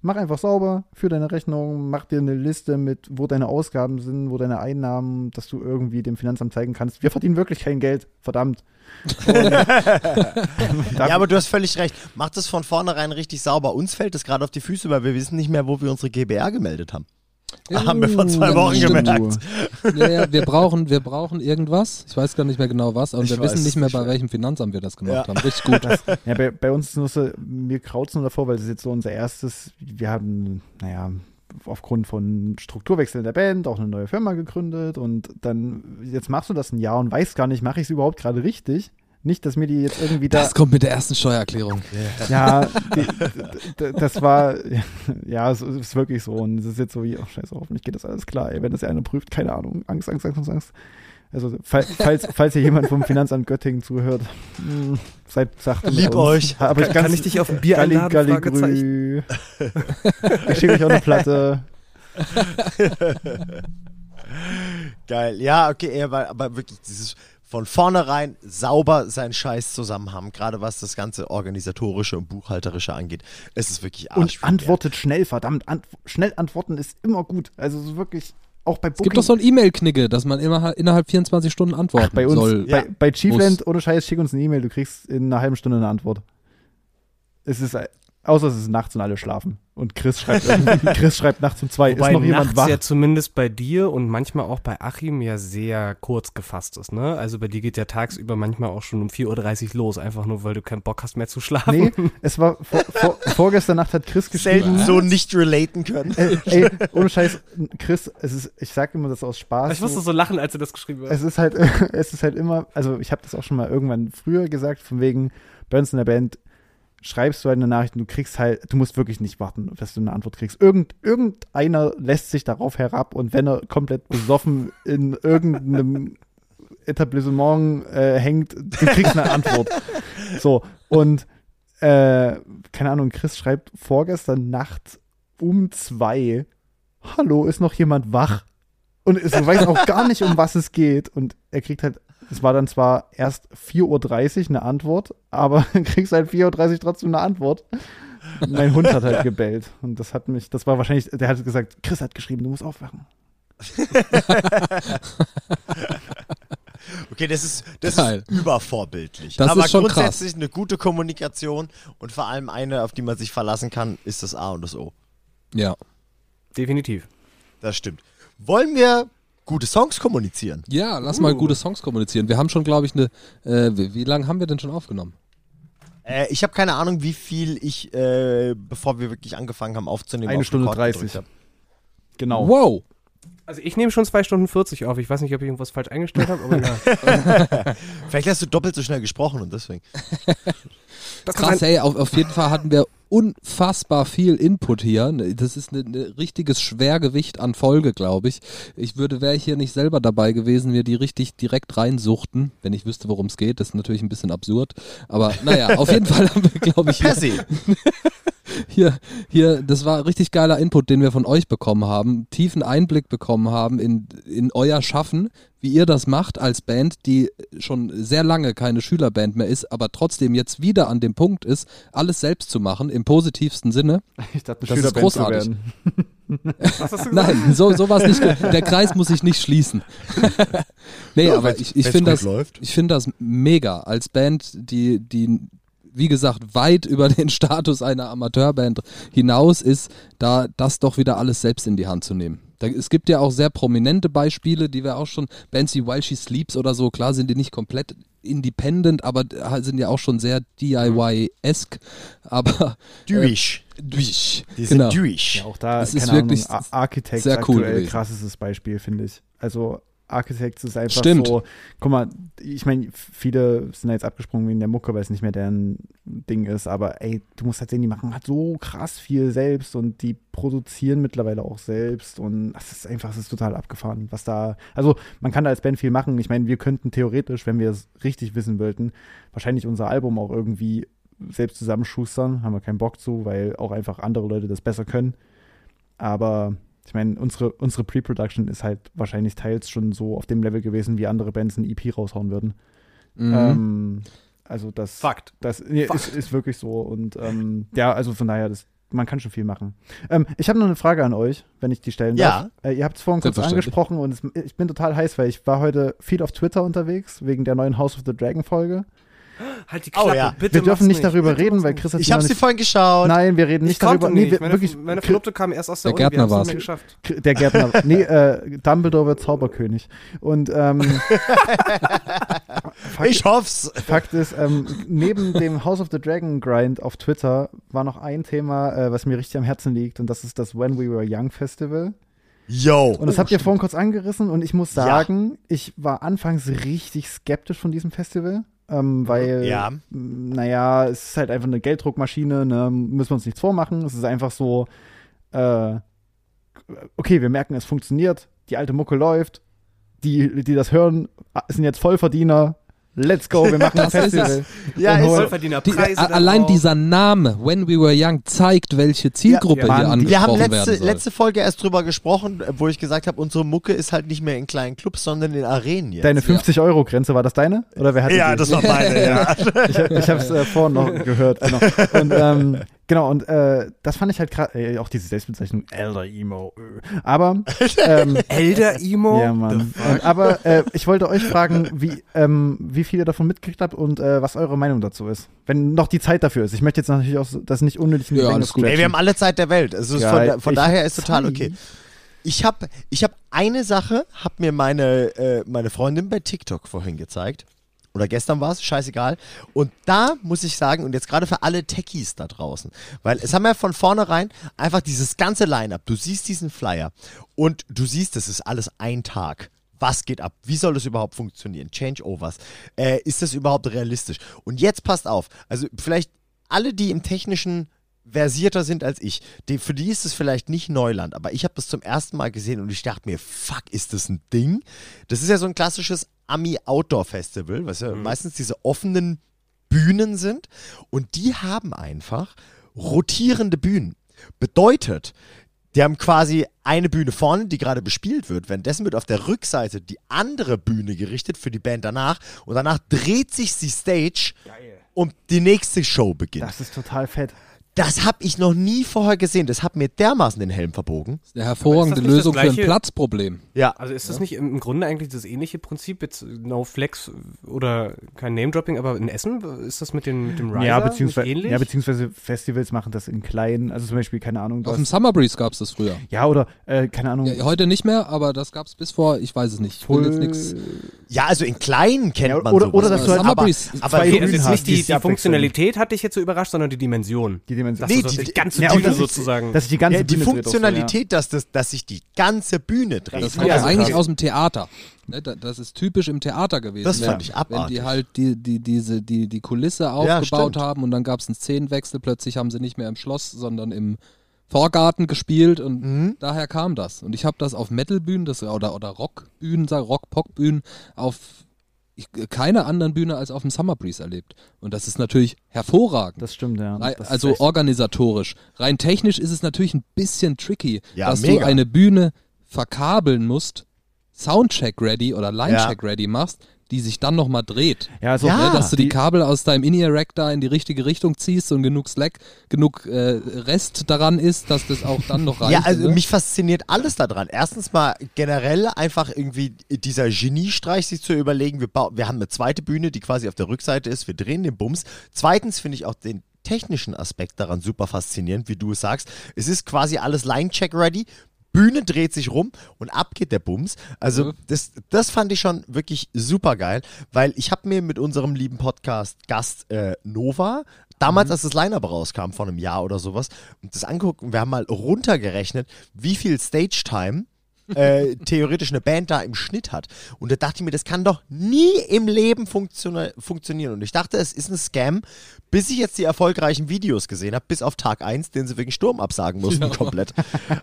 Mach einfach sauber, für deine Rechnung, mach dir eine Liste mit, wo deine Ausgaben sind, wo deine Einnahmen, dass du irgendwie dem Finanzamt zeigen kannst. Wir verdienen wirklich kein Geld, verdammt. Ja, aber du hast völlig recht. Macht es von vornherein richtig sauber. Uns fällt es gerade auf die Füße, weil wir wissen nicht mehr, wo wir unsere GBR gemeldet haben. Haben wir vor zwei Ja, Wochen stimmt. gemerkt. Ja, ja, wir brauchen, wir brauchen irgendwas. Ich weiß gar nicht mehr genau was, aber Ich wir weiß wissen nicht mehr, bei welchem Finanzamt wir das gemacht Ja. haben. Richtig gut. Ja, bei, bei uns ist nur so, mir kraut nur davor, weil das ist jetzt so unser erstes, wir haben, naja, aufgrund von Strukturwechsel in der Band auch eine neue Firma gegründet und dann, jetzt machst du das ein Jahr und weißt gar nicht, mache ich es überhaupt gerade richtig? Nicht, dass mir die jetzt irgendwie da. Das kommt mit der ersten Steuererklärung. Ja, die, das war, ja, es ist wirklich so. Und es ist jetzt so wie, ach scheiße, hoffentlich geht das alles klar. Ey, wenn das ja einer prüft, keine Ahnung. Angst, Angst, Angst, Angst, Angst. Also, fall- falls, falls hier jemand vom Finanzamt Göttingen zuhört, mh, seid sachte. mit Lieb uns. euch. Aber ich Kann, kann ich dich auf ein Bier Galli, einladen? Galli. Ich schicke euch auch eine Platte. Geil. Ja, okay, aber, aber wirklich dieses von vornherein sauber seinen Scheiß zusammen haben, gerade was das ganze organisatorische und buchhalterische angeht. Es ist wirklich Und arschviel antwortet schnell, verdammt. Ant schnell antworten ist immer gut. Also, so wirklich, auch bei Es gibt doch so ein E-Mail-Knicke, dass man immer innerhalb 24 Stunden antworten bei uns, soll. Ja. bei, bei Chiefland, ohne Scheiß, schick uns eine E-Mail, du kriegst in einer halben Stunde eine Antwort. Es ist, außer es ist nachts und alle schlafen. Und Chris schreibt, irgendwie- Chris schreibt nachts um zwei, Wobei ist noch jemand nachts wach? ja zumindest bei dir und manchmal auch bei Achim ja sehr kurz gefasst ist, ne? Also bei dir geht ja tagsüber manchmal auch schon um 4.30 Uhr los, einfach nur, weil du keinen Bock hast mehr zu schlafen. Nee, es war, vor, vor, vorgestern Nacht hat Chris geschrieben, Selten so nicht relaten können. ey, ey, ohne Scheiß, Chris, es ist, ich sag immer das aus Spaß. Ich musste so, so lachen, als du das geschrieben hast. es ist halt, es ist halt immer, also ich habe das auch schon mal irgendwann früher gesagt, von wegen bei uns in der Band schreibst du eine Nachricht und du kriegst halt, du musst wirklich nicht warten, dass du eine Antwort kriegst. Irgend, irgendeiner lässt sich darauf herab und wenn er komplett besoffen in irgendeinem Etablissement äh, hängt, du kriegst eine Antwort. So, und äh, keine Ahnung, Chris schreibt vorgestern Nacht um zwei, hallo, ist noch jemand wach? Und es weiß auch gar nicht, um was es geht. Und er kriegt halt, es war dann zwar erst 4.30 Uhr eine Antwort, aber du kriegst halt 4.30 Uhr trotzdem eine Antwort. Mein Hund hat halt gebellt. Und das hat mich, das war wahrscheinlich, der hat gesagt, Chris hat geschrieben, du musst aufwachen. Okay, das ist, das Geil. ist übervorbildlich. Das Aber ist schon grundsätzlich eine gute Kommunikation und vor allem eine, auf die man sich verlassen kann, ist das A und das O. Ja. Definitiv. Das stimmt. Wollen wir gute Songs kommunizieren? Ja, lass mal gute Songs kommunizieren. Wir haben schon, glaube ich, eine. Äh, wie, wie lange haben wir denn schon aufgenommen? Äh, ich habe keine Ahnung, wie viel ich, äh, bevor wir wirklich angefangen haben aufzunehmen, Eine auf Stunde Record 30. gedrückt hab. Genau. Wow. Also ich nehme schon 2 Stunden 40 auf. Ich weiß nicht, ob ich irgendwas falsch eingestellt habe, aber ja. Vielleicht hast du doppelt so schnell gesprochen und deswegen. Das Krass, ey, auf, auf jeden Fall hatten wir unfassbar viel Input hier. Das ist ein ne, richtiges Schwergewicht an Folge, glaube ich. Ich würde, wäre ich hier nicht selber dabei gewesen, mir die richtig direkt reinsuchten, wenn ich wüsste, worum es geht. Das ist natürlich ein bisschen absurd. Aber naja, auf jeden Fall haben wir, glaube ich, Per hier, hier, das war richtig geiler Input, den wir von euch bekommen haben. Tiefen Einblick bekommen haben in, in euer Schaffen, wie ihr das macht als Band, die schon sehr lange keine Schülerband mehr ist, aber trotzdem jetzt wieder an dem Punkt ist, alles selbst zu machen, im positivsten Sinne. Ich dachte, Das ist Schülerband zu großartig. werden. was hast du gesagt? Nein, so, so war nicht. Der Kreis muss sich nicht schließen. nee, Ja, aber ich, ich finde das, ich finde das mega als Band, die, die, wie gesagt, weit über den Status einer Amateurband hinaus ist, da das doch wieder alles selbst in die Hand zu nehmen. Da, es gibt ja auch sehr prominente Beispiele, die wir auch schon, Bands wie While She Sleeps oder so, klar sind die nicht komplett independent, aber äh, sind ja auch schon sehr DIY-esque, aber Durch. durch. Die genau. sind durch. Ja, auch da, Das ist keine wirklich Ahnung, Ar- Architects sehr cool aktuell krasses Beispiel, finde ich. Also Architects ist einfach Stimmt. so, guck mal, ich meine, viele sind jetzt abgesprungen wegen der Mucke, weil es nicht mehr deren Ding ist, aber ey, du musst halt sehen, die machen halt so krass viel selbst und die produzieren mittlerweile auch selbst und das ist einfach, das ist total abgefahren, was da, also man kann da als Band viel machen. Ich meine, wir könnten theoretisch, wenn wir es richtig wissen wollten, wahrscheinlich unser Album auch irgendwie selbst zusammenschustern, haben wir keinen Bock zu, weil auch einfach andere Leute das besser können. Aber ich meine, unsere, unsere Pre-Production ist halt wahrscheinlich teils schon so auf dem Level gewesen, wie andere Bands ein EP raushauen würden. Mhm. Ähm, also das, Fakt. das nee, ist, ist wirklich so. Und ähm, ja, also von daher, das, man kann schon viel machen. Ähm, ich habe noch eine Frage an euch, wenn ich die stellen Ja. darf. Äh, ihr habt es vorhin kurz angesprochen und es, ich bin total heiß, weil ich war heute viel auf Twitter unterwegs, wegen der neuen House of the Dragon Folge. Halt die Oh, Klappe, ja. bitte wir dürfen nicht darüber bitte reden, weil. Chris hat Ich habe sie nicht- vorhin geschaut. Nein, wir reden Ich nicht darüber. nicht. wir- meine, wirklich, meine Verlobte kam erst aus der, Der Uni, Gärtner mehr geschafft. Der Gärtner. nee, äh, Dumbledore wird Zauberkönig. Und ähm, Fakt, Ich hoff's. Fakt ist, ähm, neben dem House of the Dragon Grind auf Twitter war noch ein Thema, äh, was mir richtig am Herzen liegt, und das ist das When We Were Young Festival. Yo. Und das habt ihr vorhin kurz angerissen, und ich muss Ja. sagen, ich war anfangs richtig skeptisch von diesem Festival. Ähm, weil, Ja. naja, es ist halt einfach eine Gelddruckmaschine, ne? müssen wir uns nichts vormachen. Es ist einfach so, äh, okay, wir merken, es funktioniert, die alte Mucke läuft, die, die das hören, sind jetzt Vollverdiener. Let's go, wir machen ein. Festival. Ja, Und ist holen- so. Vollverdiener Die, Preise allein dieser Name, When We Were Young, zeigt, welche Zielgruppe Ja, ja, hier angesprochen Wir haben letzte, werden soll. letzte Folge erst drüber gesprochen, wo ich gesagt habe, unsere Mucke ist halt nicht mehr in kleinen Clubs, sondern in Arenen jetzt. Deine 50-Euro-Grenze, war das deine? Oder wer hat ja, die? das war meine, ja. Ich, ich habe es äh, vorhin noch gehört, genau. Und ähm, genau, und äh, das fand ich halt gerade, äh, auch diese Selbstbezeichnung, Elder Emo. äh. Aber, ähm, Elder Emo? ja, Mann. Und, aber äh, ich wollte euch fragen, wie, ähm, wie viel ihr davon mitgekriegt habt und äh, was eure Meinung dazu ist. Wenn noch die Zeit dafür ist. Ich möchte jetzt natürlich auch so- das nicht unnötig in die Ja, alles gut. Ey, wir haben alle Zeit der Welt. Also Ja, von, von ich daher ist total okay. Ich habe ich hab eine Sache, hat mir meine, äh, meine Freundin bei TikTok vorhin gezeigt. Oder gestern war es, scheißegal. Und da muss ich sagen, und jetzt gerade für alle Techies da draußen, weil es haben ja von vornherein einfach dieses ganze Line-Up. Du siehst diesen Flyer und du siehst, das ist alles ein Tag. Was geht ab? Wie soll das überhaupt funktionieren? Changeovers. Äh, ist das überhaupt realistisch? Und jetzt passt auf. Also vielleicht alle, die im technischen versierter sind als ich, die, für die ist es vielleicht nicht Neuland, aber ich habe das zum ersten Mal gesehen und ich dachte mir, fuck, ist das ein Ding? Das ist ja so ein klassisches Ami-Outdoor-Festival, was ja meistens diese offenen Bühnen sind und die haben einfach rotierende Bühnen. Bedeutet, die haben quasi eine Bühne vorne, die gerade bespielt wird. Währenddessen wird auf der Rückseite die andere Bühne gerichtet für die Band danach. Und danach dreht sich die Stage und die nächste Show beginnt. Das ist total fett. Das habe ich noch nie vorher gesehen. Das hat mir dermaßen den Helm verbogen. Eine hervorragende Aber ist das Lösung das für ein? Platzproblem. Ja. Also ist das nicht im Grunde eigentlich das ähnliche Prinzip, jetzt No Flex oder kein Name-Dropping, aber in Essen ist das mit, den, mit dem Riser ja, nicht beziehungsweise, ähnlich? ja, beziehungsweise Festivals machen das in kleinen, also zum Beispiel, keine Ahnung, Auf dem Summer Breeze gab es das früher. ja, oder, äh, keine Ahnung, Ja, heute nicht mehr, aber das gab es bis vor, ich weiß es nicht. Ich will jetzt nix. Ja, also in kleinen kennt Ja, man oder- sowas. oder dass du halt- Summer aber, Breeze aber zwei okay, also jetzt nicht die die, die. Funktionalität hat dich jetzt so überrascht, sondern die Dimension. die Dimension. Dass Nee, so die- die ganze Ja, Bühne sozusagen. dass sich die ganze ja, die Bühne dreht auch so, Funktionalität, dass, das, dass sich die ganze Bühne dreht. Das Ja, kommt ja, ja, eigentlich aus dem Theater. Ne, da- Das ist typisch im Theater gewesen. Das wenn, fand ich Wenn abartig. die halt die, die, diese, die, die Kulisse aufgebaut haben und dann gab es einen Szenenwechsel, plötzlich haben sie nicht mehr im Schloss, sondern im Vorgarten gespielt und Mhm. daher kam das. Und ich habe das auf Metalbühnen das, oder, oder Rockbühnen, sag Rock-Pop-Bühnen auf ich, keiner anderen Bühne als auf dem Summer Breeze erlebt. Und das ist natürlich hervorragend. Das stimmt, ja. Das also organisatorisch. Rein technisch ist es natürlich ein bisschen tricky, Ja, dass mega. du eine Bühne verkabeln musst, Soundcheck ready oder Linecheck ready machst, die sich dann nochmal dreht. ja, also, Ja. Ne, dass du die die- Kabel aus deinem In-Ear-Rack da in die richtige Richtung ziehst und genug Slack, genug äh, Rest daran ist, dass das auch dann noch reicht. Ja, also ne? mich fasziniert alles daran. Erstens mal generell einfach irgendwie dieser Geniestreich, sich zu überlegen, wir, bau- wir haben eine zweite Bühne, die quasi auf der Rückseite ist, wir drehen den Bums. Zweitens finde ich auch den technischen Aspekt daran super faszinierend, wie du es sagst. Es ist quasi alles Line-Check-ready, Bühne dreht sich rum und ab geht der Bums. Also Mhm. das, das fand ich schon wirklich super geil, weil ich habe mir mit unserem lieben Podcast Gast äh, Nova damals, als das Line-Up rauskam, vor einem Jahr oder sowas, und das angeguckt und wir haben mal runtergerechnet, wie viel Stage-Time äh, theoretisch eine Band da im Schnitt hat. Und da dachte ich mir, das kann doch nie im Leben funktio funktionieren. Und ich dachte, es ist ein Scam, bis ich jetzt die erfolgreichen Videos gesehen habe, bis auf Tag 1, den sie wegen Sturm absagen mussten komplett.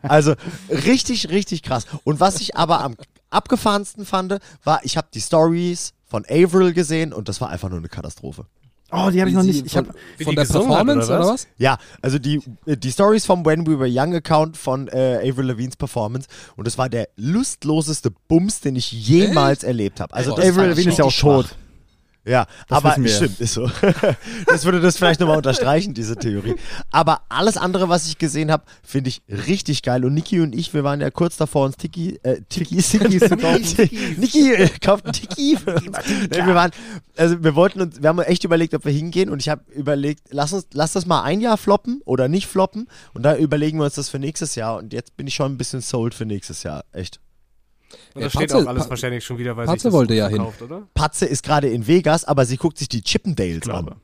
Also richtig, richtig krass. Und was ich aber am abgefahrensten fand, war, ich habe die Stories von Avril gesehen und das war einfach nur eine Katastrophe. Oh, die habe ich noch nicht. Ich von, hab, von die der Performance oder oder was? was? Ja, also die, die Stories vom When We Were Young Account von äh, Avril Lavigne's Performance und das war der lustloseste Bums, den ich jemals erlebt habe. Also Boah, das Avril Lavigne ist ja auch tot. Ja, Das aber stimmt, ist so. das würde das vielleicht nochmal unterstreichen, diese Theorie. Aber alles andere, was ich gesehen habe, finde ich richtig geil. Und Niki und ich, wir waren ja kurz davor, uns Tiki, äh, Tikis, Tikis zu kaufen. Niki äh, kauft einen Tiki. für uns. Nee, wir waren, also wir wollten uns, wir haben echt überlegt, ob wir hingehen und ich habe überlegt, lass uns, lass das mal ein Jahr floppen oder nicht floppen und da überlegen wir uns das für nächstes Jahr und jetzt bin ich schon ein bisschen sold für nächstes Jahr, echt. Und Ja, da steht Patze- auch alles Pa- wahrscheinlich schon wieder, weil Patze wollte ja hin. verkauft, oder? Patze ist gerade in Vegas, aber sie guckt sich die Chippendales an.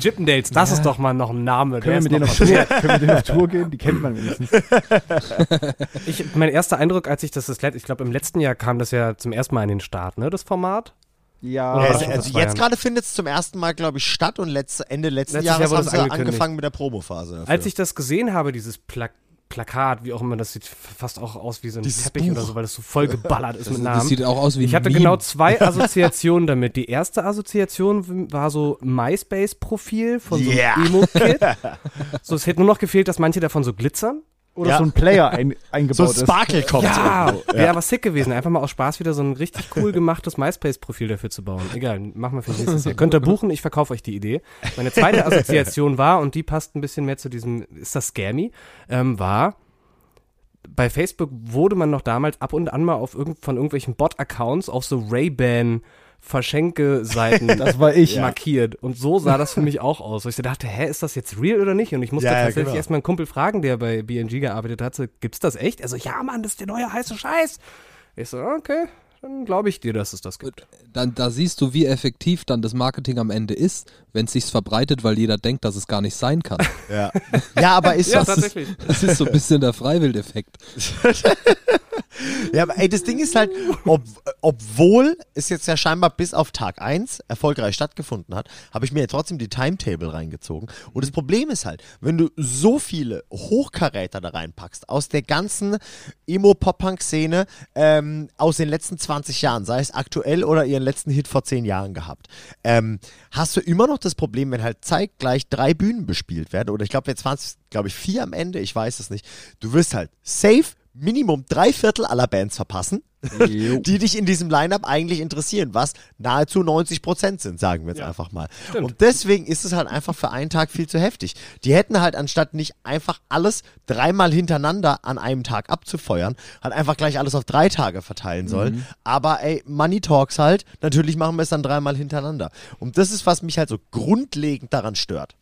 Chippendales, das ist doch mal noch ein Name. Können wir, mit denen auf noch Tour, können wir mit denen auf Tour gehen? Die kennt man wenigstens. ich, mein erster Eindruck, als ich das, das ich glaube im letzten Jahr kam das ja zum ersten Mal in den Start, ne, das Format. Ja, Ja, also zwei jetzt gerade findet es zum ersten Mal, glaube ich, statt und letzte, Ende letzten Letztes Jahres Jahr haben es sie angefangen mit der Promophase. dafür. Als ich das gesehen habe, dieses Pla Plakat, wie auch immer, das sieht fast auch aus wie so ein Dieses Teppich Buch. oder so, weil das so voll geballert ist Das, mit das Namen. sieht auch aus wie Ich hatte Meme. genau zwei Assoziationen damit. Die erste Assoziation war so MySpace-Profil von so einem Yeah. Emo-Kid. So, es hätte nur noch gefehlt, dass manche davon so glitzern. Oder Ja. so ein Player ein, so eingebaut ein ist. Sparkle kommt. Ja, irgendwo. wäre aber sick gewesen. Einfach mal aus Spaß wieder so ein richtig cool gemachtes MySpace-Profil dafür zu bauen. Egal, machen wir für nächstes Jahr. Könnt ihr buchen, ich verkaufe euch die Idee. Meine zweite Assoziation war, und die passt ein bisschen mehr zu diesem, ist das Scammy, ähm, war, bei Facebook wurde man noch damals ab und an mal auf irgend, von irgendwelchen Bot-Accounts auf so Ray-Ban Verschenke-Seiten Das war ich. markiert. Und so sah das für mich auch aus. Wo ich so dachte, hä, ist das jetzt real oder nicht? Und ich musste Ja, ja, tatsächlich genau. erstmal einen Kumpel fragen, der bei BNG gearbeitet hat, so, gibt's das echt? Er so, ja, Mann, das ist der neue heiße Scheiß. Ich so, okay, dann glaube ich dir, dass es das gibt. Dann, da siehst du, wie effektiv dann das Marketing am Ende ist, wenn es sich verbreitet, weil jeder denkt, dass es gar nicht sein kann. Ja. ja, aber ist Ja, was. tatsächlich. Das ist so ein bisschen der Freiwildeffekt. Ja, aber ey, das Ding ist halt, ob, obwohl es jetzt ja scheinbar bis auf Tag 1 erfolgreich stattgefunden hat, habe ich mir ja trotzdem die Timetable reingezogen. Und das Problem ist halt, wenn du so viele Hochkaräter da reinpackst, aus der ganzen Emo-Pop-Punk-Szene, ähm, aus den letzten 20 Jahren, sei es aktuell oder ihren letzten Hit vor 10 Jahren gehabt, ähm, hast du immer noch das Problem, wenn halt zeitgleich drei Bühnen bespielt werden, oder ich glaube, jetzt waren es, glaube ich, vier am Ende, ich weiß es nicht. Du wirst halt safe Minimum drei Viertel aller Bands verpassen, die dich in diesem Line-Up eigentlich interessieren, was nahezu 90 Prozent sind, sagen wir jetzt einfach mal. Und deswegen ist es halt einfach für einen Tag viel zu heftig. Die hätten halt anstatt nicht einfach alles dreimal hintereinander an einem Tag abzufeuern, halt einfach gleich alles auf drei Tage verteilen sollen. Aber ey, Money Talks halt, natürlich machen wir es dann dreimal hintereinander. Und das ist, was mich halt so grundlegend daran stört.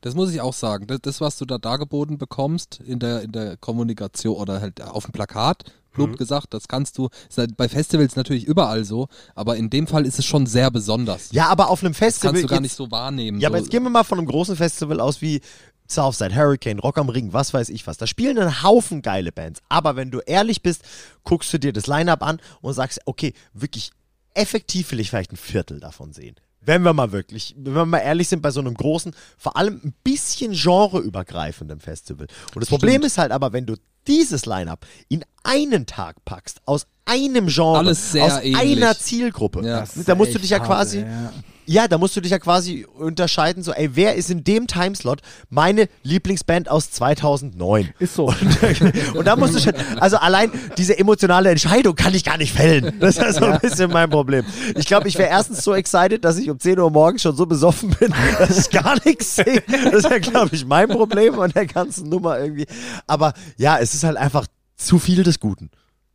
Das muss ich auch sagen. Das, das was du da dargeboten bekommst in der, in der Kommunikation oder halt auf dem Plakat, plump Mhm. gesagt, das kannst du, ist halt bei Festivals natürlich überall so, aber in dem Fall ist es schon sehr besonders. Ja, aber auf einem das Festival. kannst du gar jetzt- nicht so wahrnehmen. Ja, so. aber jetzt gehen wir mal von einem großen Festival aus wie Southside, Hurricane, Rock am Ring, was weiß ich was. Da spielen einen Haufen geile Bands. Aber wenn du ehrlich bist, guckst du dir das Line-Up an und sagst, okay, wirklich effektiv will ich vielleicht ein Viertel davon sehen. Wenn wir mal wirklich, wenn wir mal ehrlich sind, bei so einem großen, vor allem ein bisschen genreübergreifenden Festival. Und das Problem ist halt aber, wenn du dieses Line-Up in einen Tag packst, aus einem Genre, Alles sehr aus ähnlich. einer Zielgruppe, Ja. Ist da musst du dich ja quasi, ey, ja. Ja, da musst du dich ja quasi unterscheiden, so, ey, wer ist in dem Timeslot meine Lieblingsband aus 2009? Ist so. Und da musst du schon, also allein diese emotionale Entscheidung kann ich gar nicht fällen. Das ist so ein bisschen mein Problem. Ich glaube, ich wäre erstens so excited, dass ich um 10 Uhr morgens schon so besoffen bin, dass ich gar nichts sehe. Das wäre, glaube ich, mein Problem an der ganzen Nummer irgendwie. Aber ja, es ist halt einfach zu viel des Guten.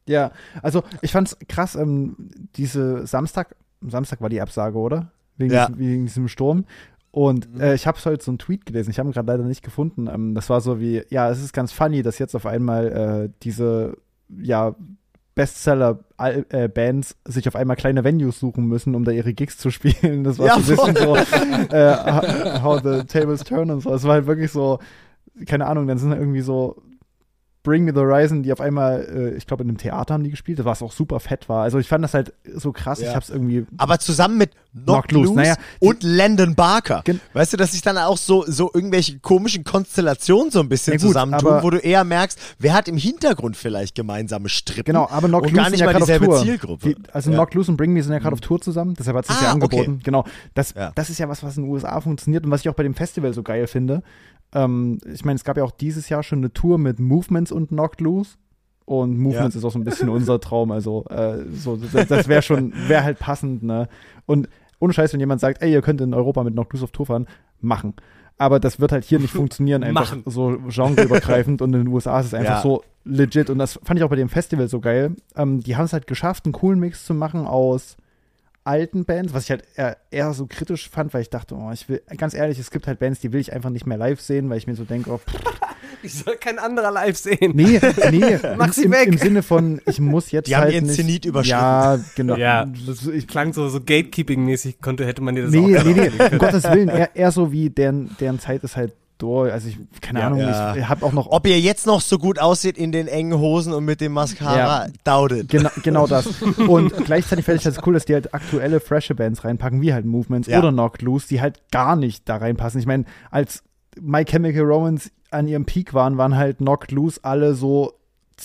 Ja, also ich fand's krass, ähm, diese Samstag, Samstag war die Absage, oder? Wegen, Ja. diesem, wegen diesem Sturm. Und äh, ich habe heute so einen Tweet gelesen, ich habe ihn gerade leider nicht gefunden. Ähm, das war so wie, ja, es ist ganz funny, dass jetzt auf einmal äh, diese, ja, Bestseller-Bands sich auf einmal kleine Venues suchen müssen, um da ihre Gigs zu spielen. Das war Ja, so ein bisschen so, äh, how the tables turn und so. Es war halt wirklich so, keine Ahnung, dann sind da irgendwie so Bring Me the Horizon, die auf einmal, äh, ich glaube, in einem Theater haben die gespielt, was auch super fett war. Also ich fand das halt so krass, Ja. ich hab's irgendwie Aber zusammen mit Knock, Loose, naja, und Landon Barker. Weißt du, dass sich dann auch so, so irgendwelche komischen Konstellationen so ein bisschen Ja gut, zusammentun, wo du eher merkst, wer hat im Hintergrund vielleicht gemeinsame Strippen. Genau, aber Knock und Loose gar sind nicht ja mal gerade auf dieselbe Tour. Zielgruppe. Die, also Ja. Knock Loose und Bring Me sind ja gerade auf Tour zusammen, deshalb hat es sich Ah, ja angeboten. okay. Genau, das, Ja. das ist ja was, was in den USA funktioniert und was ich auch bei dem Festival so geil finde. Ähm, ich meine, es gab ja auch dieses Jahr schon eine Tour mit Movements und Knocked Loose. Und Movements ist auch so ein bisschen unser Traum. Also, äh, so, das, das wäre schon, wäre halt passend, ne? Und ohne Scheiß, wenn jemand sagt, ey, ihr könnt in Europa mit Knocked Loose auf Tour fahren, machen. Aber das wird halt hier nicht funktionieren, einfach Machen. so genreübergreifend. und in den USA ist es einfach Ja. so legit. Und das fand ich auch bei dem Festival so geil. Ähm, die haben es halt geschafft, einen coolen Mix zu machen aus alten Bands, was ich halt eher, eher so kritisch fand, weil ich dachte, oh, ich will, ganz ehrlich, es gibt halt Bands, die will ich einfach nicht mehr live sehen, weil ich mir so denke, oh, Ich soll kein anderer live sehen. nee, nee, Mach im, sie im, weg. im Sinne von, ich muss jetzt Die haben halt ihren nicht, Zenit überschritten. Ja, genau. Ja. Das- Ich, Klang so, so Gatekeeping-mäßig, konnte, hätte man dir das nee, auch nee, nee, erlauben um Gottes Willen, eher, eher so wie deren, deren Zeit ist halt durch. Also ich, keine Ja. Ahnung, Ja. ich habe auch noch Ob ihr jetzt noch so gut aussieht in den engen Hosen und mit dem Mascara, doubt it. Genau, genau das. Und gleichzeitig fände ich das cool, dass die halt aktuelle, frische Bands reinpacken, wie halt Movements Ja. oder Knocked Loose, die halt gar nicht da reinpassen. Ich meine, als My Chemical Romance an ihrem Peak waren, waren halt Knocked Loose alle so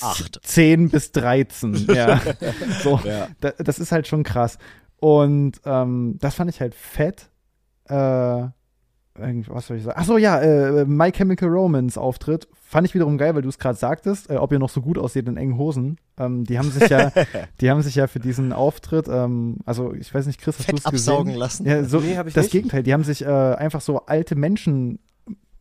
Acht. 10 bis 13. Ja. so, Ja. da, das ist halt schon krass. Und ähm, das fand ich halt fett. Äh, was soll ich sagen? Achso, ja, äh, My Chemical Romance Auftritt. Fand ich wiederum geil, weil du es gerade sagtest, äh, ob ihr noch so gut aussieht in engen Hosen. Ähm, die haben sich ja, die haben sich ja für diesen Auftritt, ähm, also ich weiß nicht, Chris, hast du es absaugen gesehen? lassen. Ja, so, Nee, hab ich das nicht. Gegenteil, die haben sich äh, einfach so alte Menschen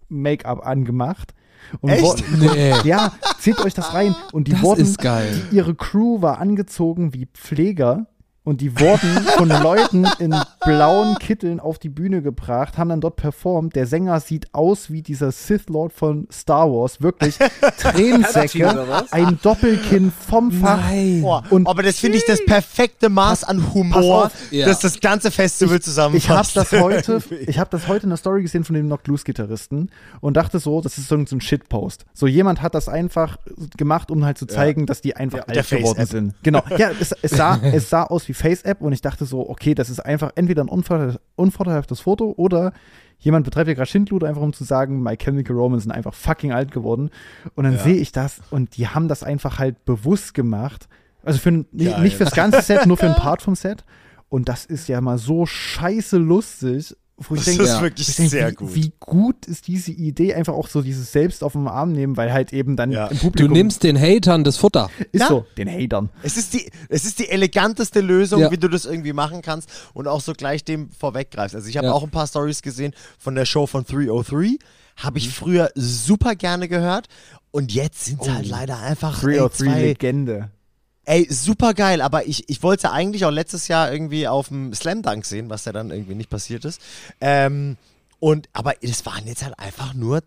Make-up angemacht. Und Echt? Nee. Ja, zieht euch das rein. Und die Das wurden, ist geil. ihre Crew war angezogen wie Pfleger und die wurden von Leuten in blauen Kitteln auf die Bühne gebracht, haben dann dort performt. Der Sänger sieht aus wie dieser Sith Lord von Star Wars, wirklich Tränensäcke, ein Doppelkinn vom Fach. Nein. Und- aber das finde ich das perfekte Maß an Humor. Ja. das das ganze Festival Ich zusammenfasst. habe das heute, ich habe das heute in der Story gesehen von dem Knocked Loose Gitarristen und dachte so, das ist so ein so ein Shitpost. So jemand hat das einfach gemacht, um halt zu zeigen, dass die einfach Ja, alt geworden sind. Genau. Ja, es, es sah es sah aus wie Face App und ich dachte so, okay, das ist einfach entweder ein unvorteil, unvorteilhaftes Foto oder jemand betreibt ja gerade Schindluder einfach um zu sagen, My Chemical Romance sind einfach fucking alt geworden und dann Ja. sehe ich das und die haben das einfach halt bewusst gemacht. Also für ein, nicht, nicht fürs ganze Set, nur für einen Part vom Set. Und das ist ja mal so scheiße lustig, wo ich Das denke, ist Ja. wirklich ich denke, sehr wie, gut. wie gut ist diese Idee, einfach auch so dieses Selbst auf den Arm nehmen, weil halt eben dann Ja. im Du Publikum nimmst den Hatern das Futter. ist Ja. so, den Hatern. Es ist die, es ist die eleganteste Lösung, Ja. wie du das irgendwie machen kannst und auch so gleich dem vorweggreifst. Also ich habe Ja. auch ein paar Stories gesehen von der Show von 303. Habe Mhm. ich früher super gerne gehört und jetzt sind Oh. sie halt leider einfach 303 ey, zwei, Legende. Ey, super geil, aber ich, ich wollte eigentlich auch letztes Jahr irgendwie auf dem Slam Dunk sehen, was ja dann irgendwie nicht passiert ist. Ähm, und, aber es waren jetzt halt einfach nur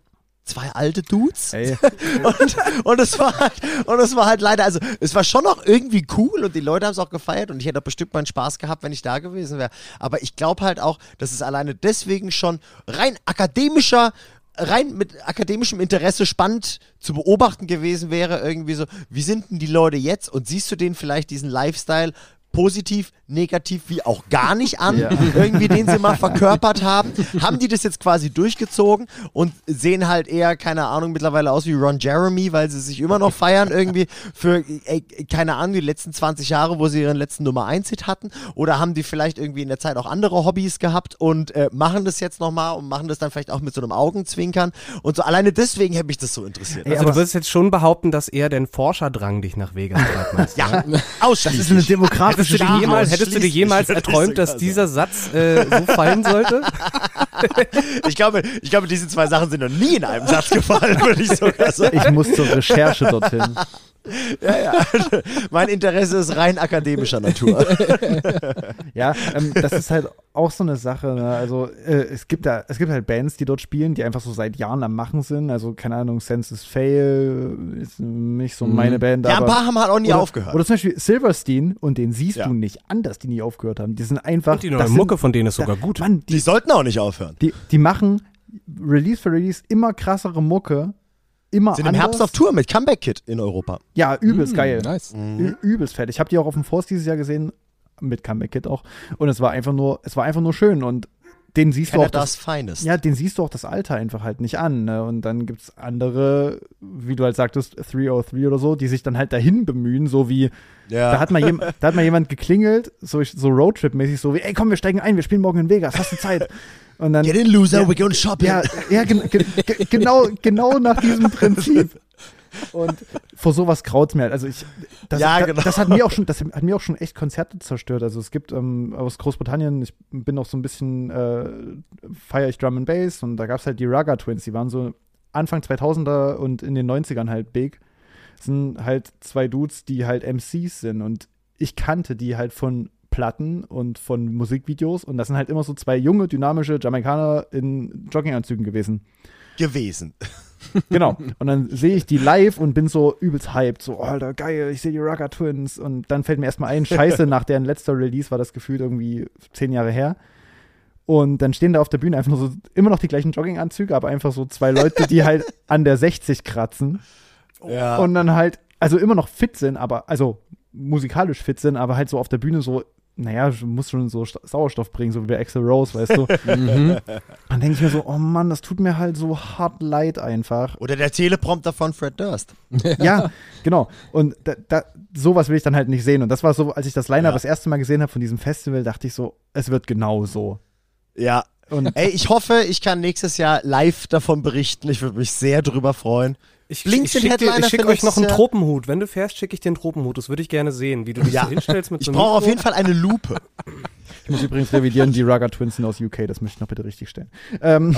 zwei alte Dudes. Ey, Und, und es war halt, und es war halt leider, also es war schon noch irgendwie cool und die Leute haben es auch gefeiert und ich hätte auch bestimmt meinen Spaß gehabt, wenn ich da gewesen wäre. Aber ich glaube halt auch, dass es alleine deswegen schon rein akademischer, rein mit akademischem Interesse spannend zu beobachten gewesen wäre, irgendwie so, wie sind denn die Leute jetzt? Und siehst du denen vielleicht diesen Lifestyle positiv, negativ wie auch gar nicht an, Ja. irgendwie den sie mal verkörpert haben. Haben die das jetzt quasi durchgezogen und sehen halt eher, keine Ahnung, mittlerweile aus wie Ron Jeremy, weil sie sich immer noch feiern irgendwie für, ey, keine Ahnung, die letzten 20 Jahre, wo sie ihren letzten Nummer 1 Hit hatten oder haben die vielleicht irgendwie in der Zeit auch andere Hobbys gehabt und äh, machen das jetzt nochmal und machen das dann vielleicht auch mit so einem Augenzwinkern und so. Alleine deswegen hätte mich das so interessiert. Ey, Also aber- du würdest jetzt schon behaupten, dass eher dein Forscherdrang dich nach Vegas treibt, meinst du? ja, ne? ausschließlich. das ist eine demokratische Hättest du, dir jemals, hättest du dir jemals erträumt, dass dieser Satz äh, so fallen sollte? ich, glaube, ich glaube, diese zwei Sachen sind noch nie in einem Satz gefallen, würde ich sogar sagen. Ich muss zur Recherche dorthin. Ja, ja. mein Interesse ist rein akademischer Natur. Ja, ähm, das ist halt auch so eine Sache. Ne? Also äh, es gibt da, es gibt halt Bands, die dort spielen, die einfach so seit Jahren am Machen sind. Also keine Ahnung, Senses Fail ist nicht so Mhm. meine Band. Ja, ein paar haben halt auch nie oder, aufgehört. Oder zum Beispiel Silverstein und den siehst Ja. du nicht an, dass die nie aufgehört haben. Die sind einfach. Und die neue das sind- Mucke von denen ist sogar da, gut. Mann, die die, sollten auch nicht aufhören. die, die machen Release für Release immer krassere Mucke. Immer Sind im anders. Herbst auf Tour mit Comeback Kid in Europa. Ja, übelst Mm, geil. Nice. Ü übelst fett. Ich habe die auch auf dem Force dieses Jahr gesehen, mit Comeback Kid auch. Und es war einfach nur, es war einfach nur schön. Und den siehst du auch das, Finest. ja, den siehst du auch das Alter einfach halt nicht an. Ne? Und dann gibt's andere, wie du halt sagtest, 303 oder so, die sich dann halt dahin bemühen, so wie, Ja. da hat mal, jem, da hat mal jemand geklingelt, so, so Roadtrip-mäßig, so wie, ey komm, wir steigen ein, wir spielen morgen in Vegas, hast du Zeit? Und dann, Get in, Loser, Ja. we're going shopping. ja, ja ge- genau, genau nach diesem Prinzip. Und vor sowas kraut's mir halt. Also ich, das, Ja, genau. das hat mir auch schon, das hat mir auch schon echt Konzerte zerstört. Also es gibt ähm, aus Großbritannien, ich bin auch so ein bisschen, äh, feiere ich Drum and Bass und da gab's halt die Raga Twins, die waren so Anfang 2000er und in den 90ern halt big. Das sind halt zwei Dudes, die halt MCs sind und ich kannte die halt von Platten und von Musikvideos und das sind halt immer so zwei junge, dynamische Jamaikaner in Jogginganzügen gewesen. Gewesen. Genau. Und dann sehe ich die live und bin so übelst hyped. So, Alter, geil, ich sehe die Rugger Twins. Und dann fällt mir erstmal ein, scheiße, nach deren letzter Release war das gefühlt irgendwie zehn Jahre her. Und dann stehen da auf der Bühne einfach nur so immer noch die gleichen Jogginganzüge, aber einfach so zwei Leute, die halt an der 60 kratzen. Ja. Und dann halt, also immer noch fit sind, aber, also musikalisch fit sind, aber halt so auf der Bühne so, naja, du musst schon so Sauerstoff bringen, so wie bei Axel Rose, weißt du. Mhm. Dann denke ich mir so, oh Mann, das tut mir halt so hart leid einfach. Oder der Teleprompter von Fred Durst. Ja, genau. Und da, da, sowas will ich dann halt nicht sehen. Und das war so, als ich das Line-Up Ja. das erste Mal gesehen habe von diesem Festival, dachte ich so, es wird genau so. Ja. Und Ey, ich hoffe, ich kann nächstes Jahr live davon berichten. Ich würde mich sehr drüber freuen. Ich, ich schicke schick euch noch einen. Tropenhut. Wenn du fährst, schicke ich dir einen Tropenhut. Das würde ich gerne sehen, wie du dich Ja. so hinstellst mit Ich so einem brauche auf jeden Fall eine Lupe. ich muss übrigens revidieren, die Rugger Twins sind aus UK, das möchte ich noch bitte richtig stellen. Ähm,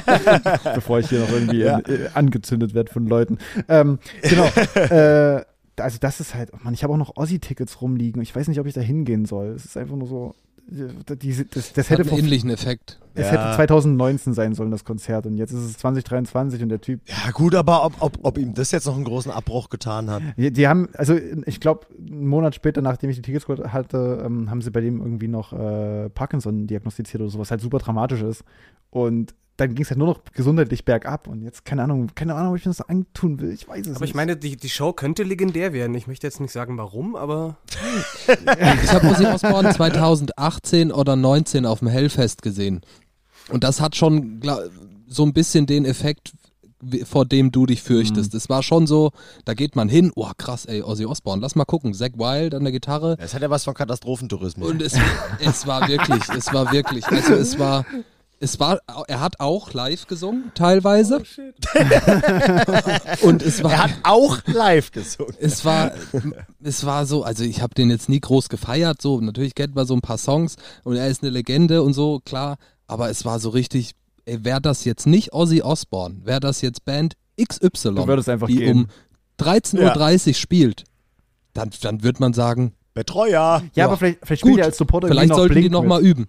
bevor ich hier noch irgendwie Ja. äh, angezündet werde von Leuten. Ähm, genau. äh, also das ist halt, oh Mann, ich habe auch noch Aussie-Tickets rumliegen. Ich weiß nicht, ob ich da hingehen soll. Es ist einfach nur so, die, das, das hätte einen vor ähnlichen Effekt. Es Ja. hätte 2019 sein sollen, das Konzert. Und jetzt ist es 2023 und der Typ. Ja, gut, aber ob, ob, ob ihm das jetzt noch einen großen Abbruch getan hat. Die, die haben, also ich glaube, einen Monat später, nachdem ich die Tickets geholt hatte, ähm, haben sie bei dem irgendwie noch äh, Parkinson diagnostiziert oder so, was halt super dramatisch ist. Und dann ging es halt nur noch gesundheitlich bergab. Und jetzt, keine Ahnung, keine Ahnung, ob ich mir das antun will. Ich weiß es Aber nicht. ich meine, die, die Show könnte legendär werden. Ich möchte jetzt nicht sagen, warum, aber Ich habe Ozzy Osbourne 2018 oder 19 auf dem Hellfest gesehen. Und das hat schon so ein bisschen den Effekt, vor dem du dich fürchtest. Es war schon so, da geht man hin, oh krass, ey, Ozzy Osbourne, lass mal gucken, Zack Wild an der Gitarre. Es hat ja was von Katastrophentourismus. Und es, es war wirklich, es war wirklich, also es war, es war, er hat auch live gesungen, teilweise. Und es war, er hat auch live gesungen. es war, es war so, also ich habe den jetzt nie groß gefeiert, so natürlich kennt man so ein paar Songs und er ist eine Legende und so, klar, aber es war so richtig, ey, wäre das jetzt nicht Ozzy Osbourne, wäre das jetzt Band XY, die gehen. um 13.30 Uhr spielt, dann, dann wird man sagen, Betreuer. ja, ja, aber vielleicht, vielleicht spielt gut, er als Supporter vielleicht sollten die Blink nochmal mit.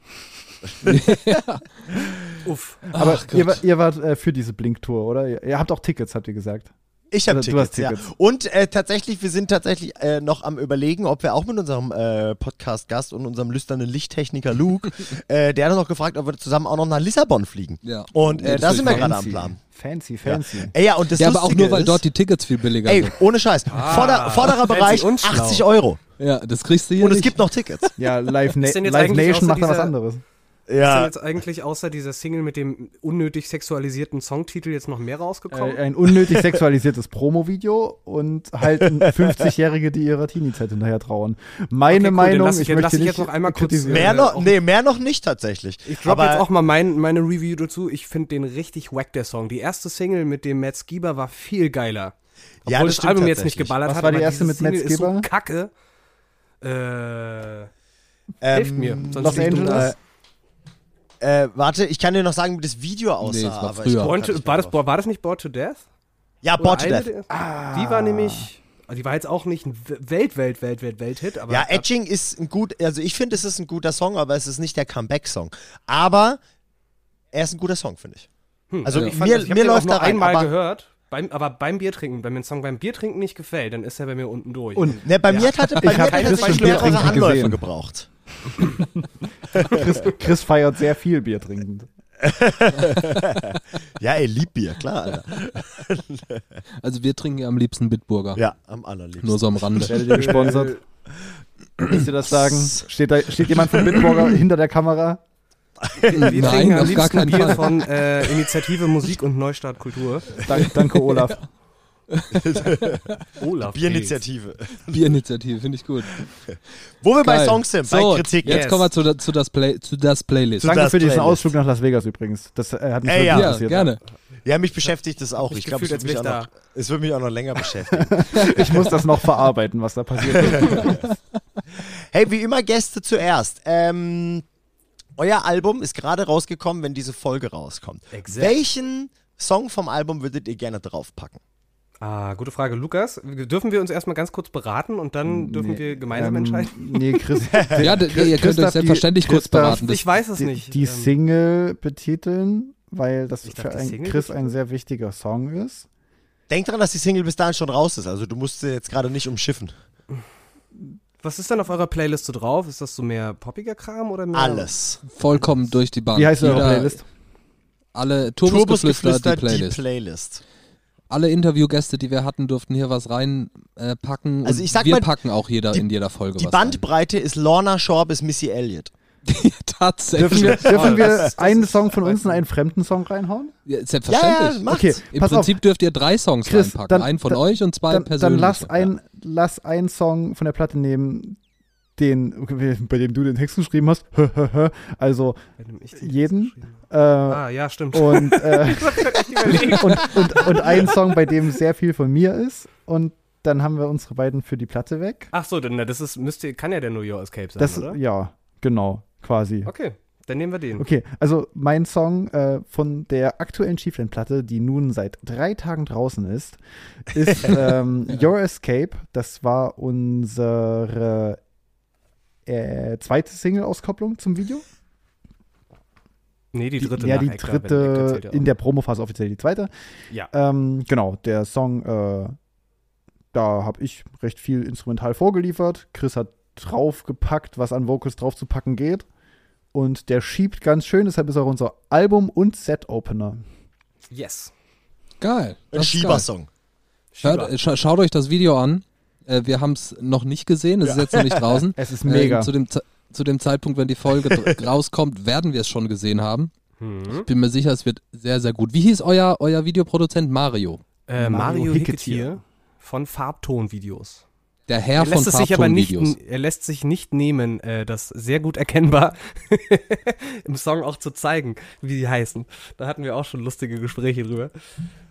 uff. Aber Ach ihr, ihr wart äh, für diese Blink-Tour, oder? Ihr, ihr habt auch Tickets, habt ihr gesagt. Ich habe Also, Tickets, hast ja. Tickets. Und äh, tatsächlich, wir sind tatsächlich äh, noch am überlegen, ob wir auch mit unserem äh, Podcast-Gast und unserem lüsternen Lichttechniker Luke, äh, der hat noch gefragt, ob wir zusammen auch noch nach Lissabon fliegen. Ja. Und äh, Das da sind wir gerade am Plan. Fancy, fancy. Ey, ja, und das Ja, aber auch nur, weil ist, dort die Tickets viel billiger Ey, sind. ohne Scheiß. Vorder, vorderer fancy Bereich und schlau. 80 Euro. Ja, das kriegst du hier Und es nicht. gibt noch Tickets. Ja, Live, Na Live Nation macht da was dieser- anderes. Ist denn Ja. jetzt eigentlich außer dieser Single mit dem unnötig sexualisierten Songtitel jetzt noch mehr rausgekommen? Äh, ein unnötig sexualisiertes Promo-Video und halt ein 50-Jährige, die ihrer Teenie-Zeit hinterher trauern. Meine Okay, cool, Meinung, lass ich ich möchte lass ich jetzt noch einmal kurz, kritisieren. Mehr äh, noch, auch- nee, mehr noch nicht tatsächlich. Ich droppe jetzt auch mal mein, meine Review dazu. Ich finde den richtig wack, der Song. Die erste Single mit dem Matt Skiba war viel geiler. Obwohl Ja, das das, Album jetzt nicht geballert Was hat. war die erste mit Matt Single ist so Skiba? kacke. Äh, Ähm, hilft mir. Sonst Los Angeles? Äh, warte, ich kann dir noch sagen, wie das Video aussah. es war aber früher. ich Born to, war, das, war das nicht Bored to Death? Ja, Oder Bored to Death. der- Die war nämlich Die war jetzt auch nicht ein Welt, Welt, Welt, Welt, Welt-Hit, aber. Ja, Edging ist ein gut, also ich finde, es ist ein guter Song, aber es ist nicht der Comeback-Song. Aber er ist ein guter Song, finde ich. Hm, also ich fand, mir- das- ich mir den auch läuft nur da rein, einmal aber- gehört, beim, aber beim Biertrinken, wenn mir ein Song beim Biertrinken nicht gefällt, dann ist er bei mir unten durch. Und Ne, bei mir hatte bei Ich mir hab hat er Chris zwei schon mehrere Biertrinken Anläufe gesehen. gebraucht. Chris, Chris feiert sehr viel Bier trinkend. Ja, er liebt Bier, klar, Alter. Also wir trinken ja am liebsten Bitburger. Ja, am allerliebsten. Nur so am Rande. Werdet ihr gesponsert? Willst ihr das sagen? Steht, da, steht jemand von Bitburger hinter der Kamera? wir Nein, trinken am liebsten Bier Fall. von äh, Initiative Musik und Neustart Kultur. Dank, danke, Olaf. Olaf. Bierinitiative. Bierinitiative, finde ich gut. Wo wir bei Geil. Songs sind, so, bei Kritik. Jetzt Yes. kommen wir zu, der- zu, das, Play, zu das Playlist. Zu Danke das für diesen Playlist. Ausflug nach Las Vegas übrigens. Das äh, hat mich Ey, ja. ja, interessiert. gerne. Ja, mich beschäftigt das auch. Ich Ich glaube, es, gefühlt, wird mich als auch wär noch- es wird mich auch noch länger beschäftigen. Ich muss das noch verarbeiten, was da passiert ist. Hey, wie immer Gäste zuerst. Ähm, euer Album ist gerade rausgekommen, wenn diese Folge rauskommt. Exakt. Welchen Song vom Album würdet ihr gerne draufpacken? Ah, gute Frage. Lukas, dürfen wir uns erstmal ganz kurz beraten und dann dürfen wir gemeinsam Ähm, entscheiden? Nee, Chris. Ja, ihr könnt euch die- selbstverständlich kurz beraten. Ich weiß es die, nicht. die Ähm, Single betiteln, weil das Ich für die ein Chris betiteln? ein sehr wichtiger Song ist. Denk dran, dass die Single bis dahin schon raus ist. Also du musst sie jetzt gerade nicht umschiffen. Was ist denn auf eurer Playlist so drauf? Ist das so mehr poppiger Kram oder mehr? Alles. vollkommen durch die Bank. Wie heißt eure Playlist? Alle Turbusgeflüster, die Playlist. Die Playlist. Alle Interviewgäste, die wir hatten, durften hier was reinpacken. Äh. Also ich sag wir mal, packen auch jeder die- in jeder Folge Die was Bandbreite ist Lorna Shaw bis Missy Elliott. rein. Tatsächlich. Dürfen wir, dürfen wir das einen Song von uns in einen fremden Song reinhauen? Ja, Ja, selbstverständlich. ja. Okay, Im pass Prinzip dürft ihr drei Songs Chris, reinpacken. dann- einen von dann- euch und zwei Dann, persönlich. dann lass, ein, lass einen Song von der Platte nehmen, den, bei dem du den Text geschrieben hast. also jeden. Äh. Ah, ja, stimmt. und, äh, und, und, und ein Song, bei dem sehr viel von mir ist. Und dann haben wir unsere beiden für die Platte weg. Ach so, dann na, das ist, müsste, kann ja der New York Escape sein, Das, oder? ja, genau, quasi. Okay, dann nehmen wir den. Okay, also mein Song äh, von der aktuellen Chiefland-Platte, die nun seit drei Tagen draußen ist, ist ähm, Your Escape. Das war unsere äh, zweite Single-Auskopplung zum Video. Nee, die dritte ja, nach die Ektar, wenn dritte Ektar ja in der Promophase offiziell die zweite. Ja. Ähm, genau, der Song, äh, da habe ich recht viel instrumental vorgeliefert. Chris hat draufgepackt, was an Vocals draufzupacken geht. Und der schiebt ganz schön, deshalb ist auch unser Album- und Set-Opener. Yes. Geil. Ein das ist geil. Schiebersong. Hört, äh, scha schaut euch das Video an. Äh, wir haben es noch nicht gesehen, es ist jetzt noch nicht draußen. Es ist mega. Äh, zu, dem, zu dem Zeitpunkt, wenn die Folge rauskommt, werden wir es schon gesehen haben. Hm. Ich bin mir sicher, es wird sehr, sehr gut. Wie hieß euer, euer Videoproduzent Mario? Äh, Mario Mario. Hicketier von Farbtonvideos. Der Herr Er von lässt es sich aber nicht, er lässt sich nicht nehmen, äh, das sehr gut erkennbar im Song auch zu zeigen, wie die heißen. Da hatten wir auch schon lustige Gespräche drüber.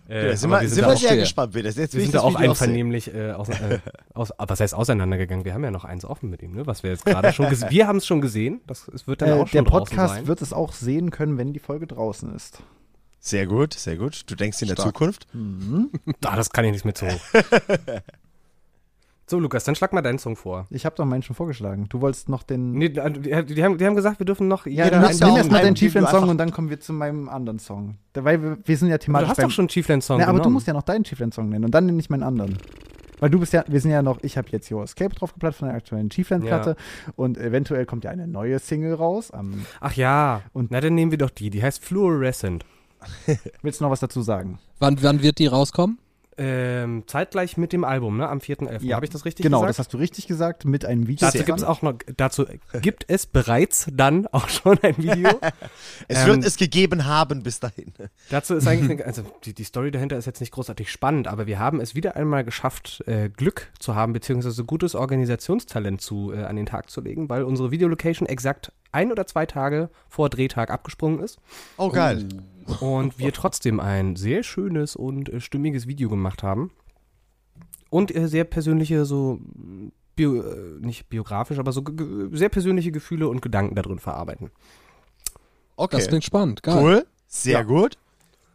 Äh, Ja, sind wir, wir sind sind wir da auch, sehr gespannt, wie das jetzt wir sind da das auch einvernehmlich äh, aus, äh, aus, aber was heißt auseinandergegangen? Wir haben ja noch eins offen mit ihm, ne? Was wir jetzt gerade schon gesehen Wir haben es schon gesehen. Das es wird dann Äh, auch der schon draußen Podcast sein. wird es auch sehen können, wenn die Folge draußen ist. Sehr gut, sehr gut. Du denkst in der Stark. Zukunft. Ah, das kann ich nicht mehr zu hoch. so, Lukas, dann schlag mal deinen Song vor. Ich habe doch meinen schon vorgeschlagen. Du wolltest noch den. Nee, die, die, haben, die haben gesagt, wir dürfen noch ja, jeder nimm, ja erst mal einen, deinen Chiefland-Song und dann kommen wir zu meinem anderen Song. Da- Weil wir, wir sind ja thematisch Du hast beim- doch schon Chiefland-Song Na, aber du musst ja noch deinen Chiefland-Song nennen und dann nenne ich meinen anderen. Weil du bist ja, wir sind ja noch, ich habe jetzt Your Escape draufgeplatzt von der aktuellen Chiefland-Platte und eventuell kommt ja eine neue Single raus. Ach ja, Und- na dann nehmen wir doch die. Die heißt Fluorescent. willst du noch was dazu sagen? Wann, wann wird die rauskommen? Ähm, zeitgleich mit dem Album, ne? Am 4.11. Ja. Habe ich das richtig genau, das gesagt? hast du richtig gesagt, mit einem Video. dazu gibt es auch noch, dazu gibt es bereits dann auch schon ein Video. Es Ähm, wird es gegeben haben bis dahin. Dazu ist eigentlich, also die, die Story dahinter ist jetzt nicht großartig spannend, aber wir haben es wieder einmal geschafft, äh, Glück zu haben, beziehungsweise gutes Organisationstalent zu, äh, an den Tag zu legen, weil unsere Videolocation exakt ein oder zwei Tage vor Drehtag abgesprungen ist Oh, geil. und wir trotzdem ein sehr schönes und äh, stimmiges Video gemacht haben. Und äh, sehr persönliche, so, bio, äh, nicht biografisch, aber so sehr persönliche Gefühle und Gedanken da drin verarbeiten. Okay. Das klingt spannend. Geil. Cool. Sehr Ja. gut.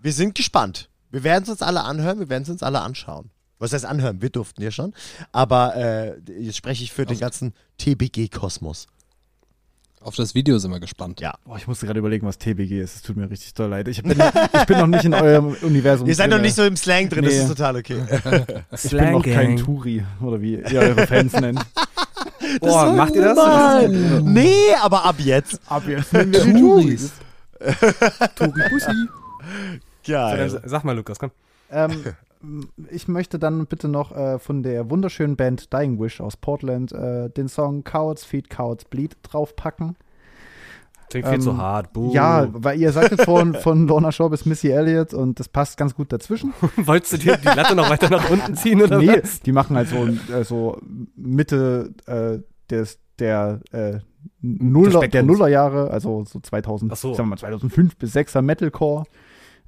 Wir sind gespannt. Wir werden es uns alle anhören, wir werden es uns alle anschauen. Was heißt anhören? Wir durften ja schon. Aber äh, jetzt spreche ich für den ganzen TBG-Kosmos. Auf das Video sind wir gespannt. Ja. Boah, ich musste gerade überlegen, was TBG ist. Es tut mir richtig doll leid. Ich bin, ich bin noch nicht in eurem Universum. Ihr seid noch nicht so im Slang drin, das Nee. ist total okay. Ich bin noch kein. Turi, oder wie ihr eure Fans nennt. Boah, macht ihr das? Mann. Nee, aber ab jetzt. Ab jetzt Touris. Turi Pussy. So, Geil. dann sag mal, Lukas, komm. ähm, ich möchte dann bitte noch äh, von der wunderschönen Band Dying Wish aus Portland äh, den Song Cowards Feed Cowards Bleed draufpacken. Klingt viel Ähm, zu hart. Buh. Ja, weil ihr sagtet von, von Lorna Shaw bis Missy Elliott und das passt ganz gut dazwischen. Wolltest du dir die Latte noch weiter nach unten ziehen oder nee, was? die machen halt so, äh, so Mitte äh, des, der äh, Nuller, der Nullerjahre, also so 2000, Ach so. sagen wir mal 2005 bis 6er Metalcore.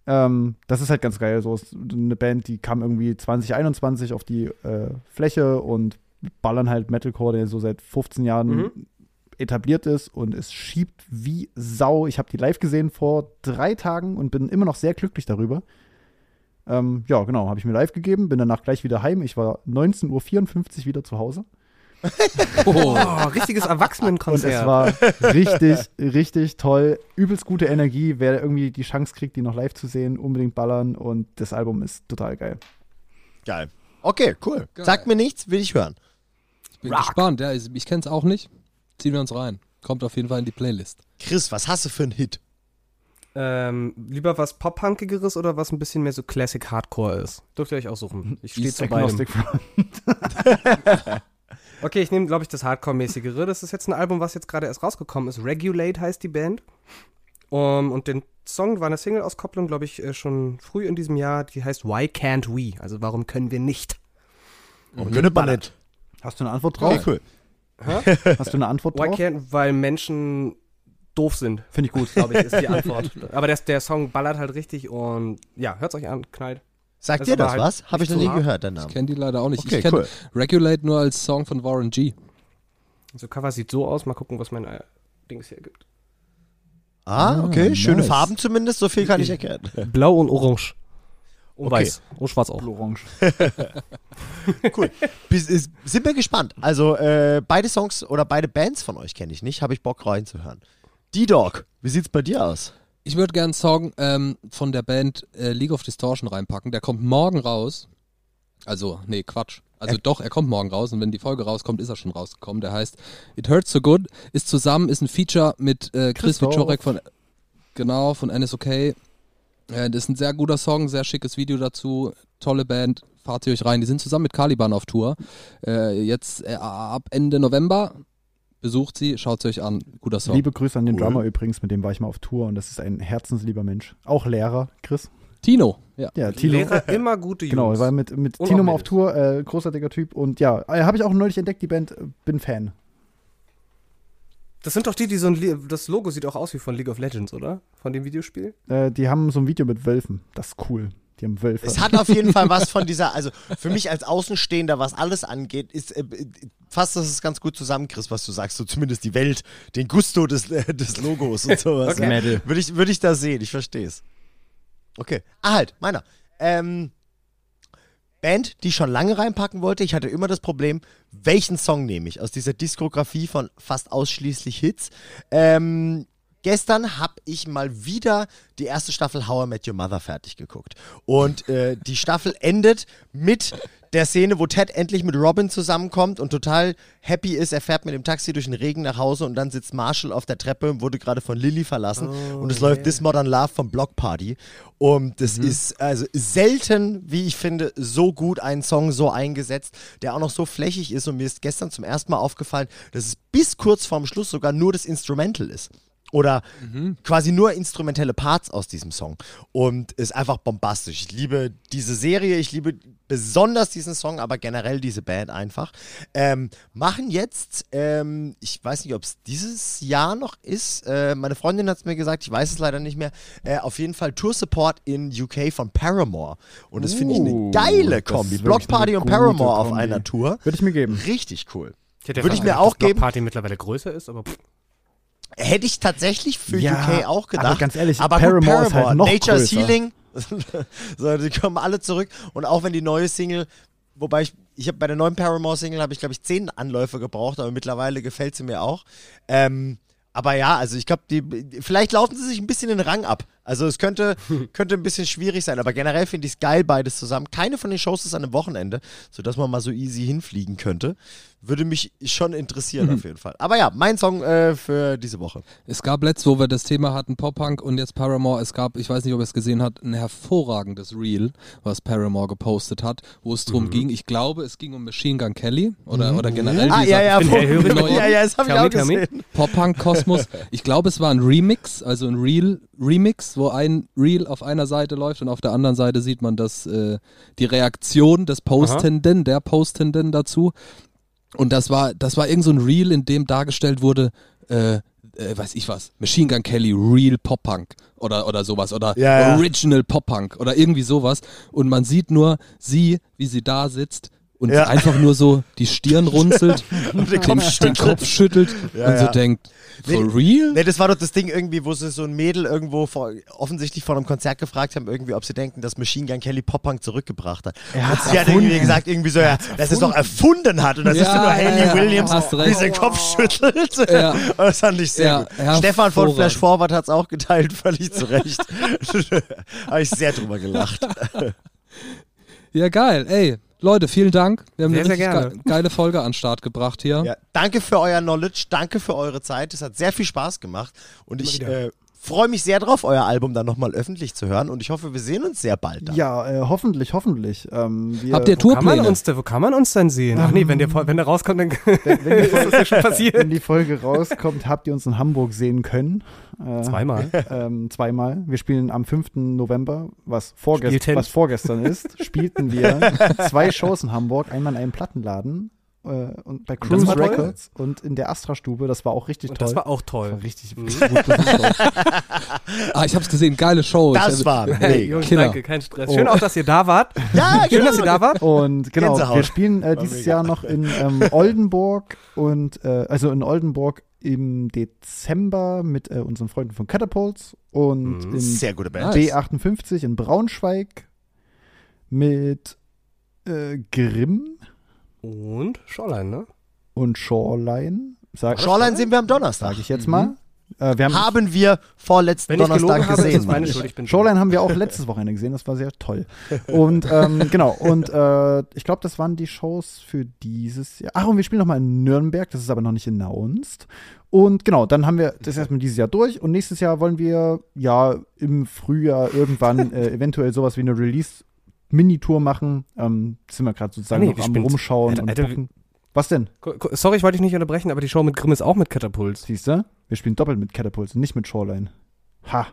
Ähm, das ist halt ganz geil. So ist eine Band, die kam irgendwie 2021 auf die äh, Fläche und ballern halt Metalcore, der so seit 15 Jahren Mhm. etabliert ist und es schiebt wie Sau. Ich habe die live gesehen vor drei Tagen und bin immer noch sehr glücklich darüber. Ähm, ja, genau, habe ich mir live gegeben, bin danach gleich wieder heim. Ich war 19.54 Uhr wieder zu Hause. Oh, richtiges Und Erwachsenenkonzert. es war richtig, richtig toll. Übelst gute Energie. Wer irgendwie die Chance kriegt, die noch live zu sehen, unbedingt ballern. Und das Album ist total geil. Geil. Okay, cool. Geil. Sagt mir nichts, will ich hören. ich bin gespannt. Ja, ich, ich kenne es auch nicht. Ziehen wir uns rein. Kommt auf jeden Fall in die Playlist. Chris, was hast du für einen Hit? ähm, lieber was Pop-Punkigeres oder was ein bisschen mehr so Classic Hardcore ist? Dürft ihr euch aussuchen. Ich stehe zu beidem. Okay, ich nehme, glaube ich, das Hardcore-mäßigere. Das ist jetzt ein Album, was jetzt gerade erst rausgekommen ist. Regulate heißt die Band. Um, und den Song war eine Single-Auskopplung, glaube ich, äh, schon früh in diesem Jahr. Die heißt Why Can't We? Also warum können wir nicht? Mhm. Gönnet man nicht. Hast du eine Antwort Okay, drauf? cool. Hast du eine Antwort Why drauf? can't? Weil Menschen doof sind, Finde ich gut. glaube ich, ist die Antwort. Aber der, der Song ballert halt richtig und ja, hört's euch an, knallt. Sagt Das dir ist aber das halt was? Habe ich noch nie gehört, den Ich Namen. kenne die leider auch nicht. Okay, ich kenne cool. Regulate nur als Song von Warren G. Also Cover sieht so aus. Mal gucken, was mein äh, Dings hier gibt. Ah, okay. Ah, Schöne nice. Farben zumindest, so viel kann ich erkennen. Blau und Orange. Und Okay. weiß. Und schwarz auch. Orange. Cool. Bis, ist, sind wir gespannt. Also, äh, beide Songs oder beide Bands von euch kenne ich nicht. Habe ich Bock reinzuhören. D-Dog, wie sieht's bei dir aus? Ich würde gerne einen Song ähm, von der Band äh, League of Distortion reinpacken. Der kommt morgen raus. Also, nee, Quatsch. Also doch, er kommt morgen raus und wenn die Folge rauskommt, ist er schon rausgekommen. Der heißt It Hurts So Good, ist zusammen, ist ein Feature mit äh, Chris. Wiczorek von, genau, von NSOK. Äh, das ist ein sehr guter Song, sehr schickes Video dazu, tolle Band, fahrt ihr euch rein. Die sind zusammen mit Caliban auf Tour. Äh, jetzt äh, ab Ende November besucht sie, schaut sie euch an. Guter Song. Liebe Grüße an den Cool. Drummer übrigens, mit dem war ich mal auf Tour und das ist ein herzenslieber Mensch. Auch Lehrer, Chris. Tino, ja. Ja, Tino. Lehrer immer gute Jungs. Genau, er war mit, mit Und Tino mal auf. Tour, äh, großartiger Typ. Und ja, äh, habe ich auch neulich entdeckt, die Band, äh, bin Fan. Das sind doch die, die so ein, das Logo sieht auch aus wie von League of Legends, oder? Von dem Videospiel? Äh, die haben so ein Video mit Wölfen. Das ist cool. Die haben Wölfe. Es hat auf jeden Fall was von dieser, also für mich als Außenstehender, was alles angeht, ist äh, fast, dass es ganz gut zusammenkriegst, was du sagst, so zumindest die Welt, den Gusto des, äh, des Logos und sowas. Okay. Ja. Würde ich, würde ich da sehen, ich verstehe es. Okay. Ah, halt, meiner. Ähm, Band, die ich schon lange reinpacken wollte. Ich hatte immer das Problem, welchen Song nehme ich aus dieser Diskografie von fast ausschließlich Hits. Ähm, gestern habe ich mal wieder die erste Staffel How I Met Your Mother fertig geguckt. Und äh, die Staffel endet mit der Szene, wo Ted endlich mit Robin zusammenkommt und total happy ist. Er fährt mit dem Taxi durch den Regen nach Hause und dann sitzt Marshall auf der Treppe und wurde gerade von Lily verlassen. und es läuft This Modern Love vom Block Party. Und das ist also selten, wie ich finde, so gut einen Song so eingesetzt, der auch noch so flächig ist. Und mir ist gestern zum ersten Mal aufgefallen, dass es bis kurz vorm Schluss sogar nur das Instrumental ist. Oder quasi nur instrumentelle Parts aus diesem Song. Und ist einfach bombastisch. Ich liebe diese Serie, ich liebe besonders diesen Song, aber generell diese Band einfach. Ähm, machen jetzt, ähm, ich weiß nicht, ob es dieses Jahr noch ist. Äh, meine Freundin hat es mir gesagt, ich weiß es leider nicht mehr. Äh, auf jeden Fall Tour Support in UK von Paramore. Und das finde ich eine Uh, geile Kombi. Block Party und Paramore auf Kombi. einer Tour. Würde ich mir geben. Richtig cool. hätte Würde fast ich mir auch geben. Party mittlerweile größer ist, aber pff, Hätte ich tatsächlich für Ja, UK auch gedacht. aber ganz ehrlich, aber Paramore gut, Paramore ist halt noch Nature's größer. Healing. so, die kommen alle zurück. Und auch wenn die neue Single wobei ich, ich habe bei der neuen Paramore-Single habe ich, glaube ich, zehn Anläufe gebraucht, aber mittlerweile gefällt sie mir auch. Ähm, aber ja, also ich glaube, vielleicht laufen sie sich ein bisschen den Rang ab. Also es könnte, könnte ein bisschen schwierig sein, aber generell finde ich es geil, beides zusammen. Keine von den Shows ist an einem Wochenende, sodass man mal so easy hinfliegen könnte. Würde mich schon interessieren auf jeden Fall. Aber ja, mein Song äh, für diese Woche. Es gab letzt, wo wir das Thema hatten, Pop-Punk und jetzt Paramore, es gab, ich weiß nicht, ob ihr es gesehen habt, ein hervorragendes Reel, was Paramore gepostet hat, wo es darum ging, ich glaube, es ging um Machine Gun Kelly oder, oder generell Ah, ja, ja, bin geworden. ja, ja, das habe ich auch gesehen. Pop-Punk-Kosmos. Ich glaube, es war ein Remix, also ein Real-Remix, wo ein Reel auf einer Seite läuft und auf der anderen Seite sieht man das, äh, die Reaktion des Postenden, der Postenden dazu. Und das war, das war irgend so ein Reel, in dem dargestellt wurde, äh, äh, weiß ich was, Machine Gun Kelly, Real Pop-Punk oder, oder sowas oder Ja, ja. Original Pop-Punk oder irgendwie sowas. Und man sieht nur sie, wie sie da sitzt und Ja. einfach nur so die Stirn runzelt, Und den den, Kopf den Kopf schüttelt Ja, und so ja. denkt, Nee, for real? Ne, das war doch das Ding irgendwie, wo sie so ein Mädel irgendwo vor, offensichtlich vor einem Konzert gefragt haben, irgendwie, ob sie denken, dass Machine Gun Kelly Pop-Punk zurückgebracht hat. Er und sie hat irgendwie gesagt, irgendwie so, ja, dass es doch erfunden hat. Und das ist nur ja, Williams, sie den Kopf schüttelt. Ja. Und das fand ich sehr Ja, gut. Stefan von. Flash Forward hat es auch geteilt, völlig zu Recht. Habe ich sehr drüber gelacht. Ja, geil. Ey, Leute, vielen Dank. Wir haben Sehr, eine sehr ge geile Folge an den Start gebracht hier. Ja, danke für euer Knowledge, danke für eure Zeit. Es hat sehr viel Spaß gemacht. Und ich wieder. äh, freue mich sehr drauf, euer Album dann nochmal öffentlich zu hören. Und ich hoffe, wir sehen uns sehr bald dann. Ja, äh, hoffentlich, hoffentlich. Ähm, wir, Habt ihr Wo kann, man Tourpläne? uns, denn- wo kann man uns denn sehen? Ach nee, wenn der, wenn der rauskommt, dann wenn, ist das Folge, ja schon passiert. wenn die Folge rauskommt, habt ihr uns in Hamburg sehen können. Äh, Zweimal. Ähm, zweimal. Wir spielen am 5. November, was, vorgest was vorgestern ist, spielten wir zwei Shows in Hamburg, einmal in einem Plattenladen äh, und bei Cruise war toll? Records und in der Astra-Stube. Das war auch richtig Und toll. das war auch toll. war richtig, Mhm. Ah, ich hab's gesehen, geile Show. Das ich, war Hey. Jungs, Killer. danke, kein Stress. Oh. Schön auch, dass ihr da wart. Ja, Schön, genau. dass ihr da wart. Und genau, Gänsehaut. wir spielen äh, dieses. Jahr noch in ähm, Oldenburg und äh, also in Oldenburg im Dezember mit äh, unseren Freunden von Catapults und Mhm. in Sehr gute Band. Nice. B58 in Braunschweig mit äh, Grimm Und Shoreline, ne? und Shoreline. Sag, Shoreline sehen wir am Donnerstag. sag ich jetzt mal. Äh, wir haben, Haben wir vorletzten Wenn ich Donnerstag habe, ist gesehen. es meine Schuld. ich. Bin Shoreline haben wir auch letztes Wochenende gesehen, das war sehr toll. Und ähm, genau, und äh, ich glaube, das waren die Shows für dieses Jahr. Ach, und wir spielen nochmal in Nürnberg, das ist aber noch nicht announced. Und genau, dann haben wir das erstmal dieses Jahr durch und nächstes Jahr wollen wir ja im Frühjahr irgendwann äh, eventuell sowas wie eine Release-Mini-Tour machen. Ähm, sind wir gerade sozusagen nee, noch am Rumschauen Alter, und Alter, gucken. Was denn? Sorry, ich wollte dich nicht unterbrechen, aber die Show mit Grimm ist auch mit Katapult. Siehst du? Wir spielen doppelt mit Catapults und nicht mit Shoreline. Ha.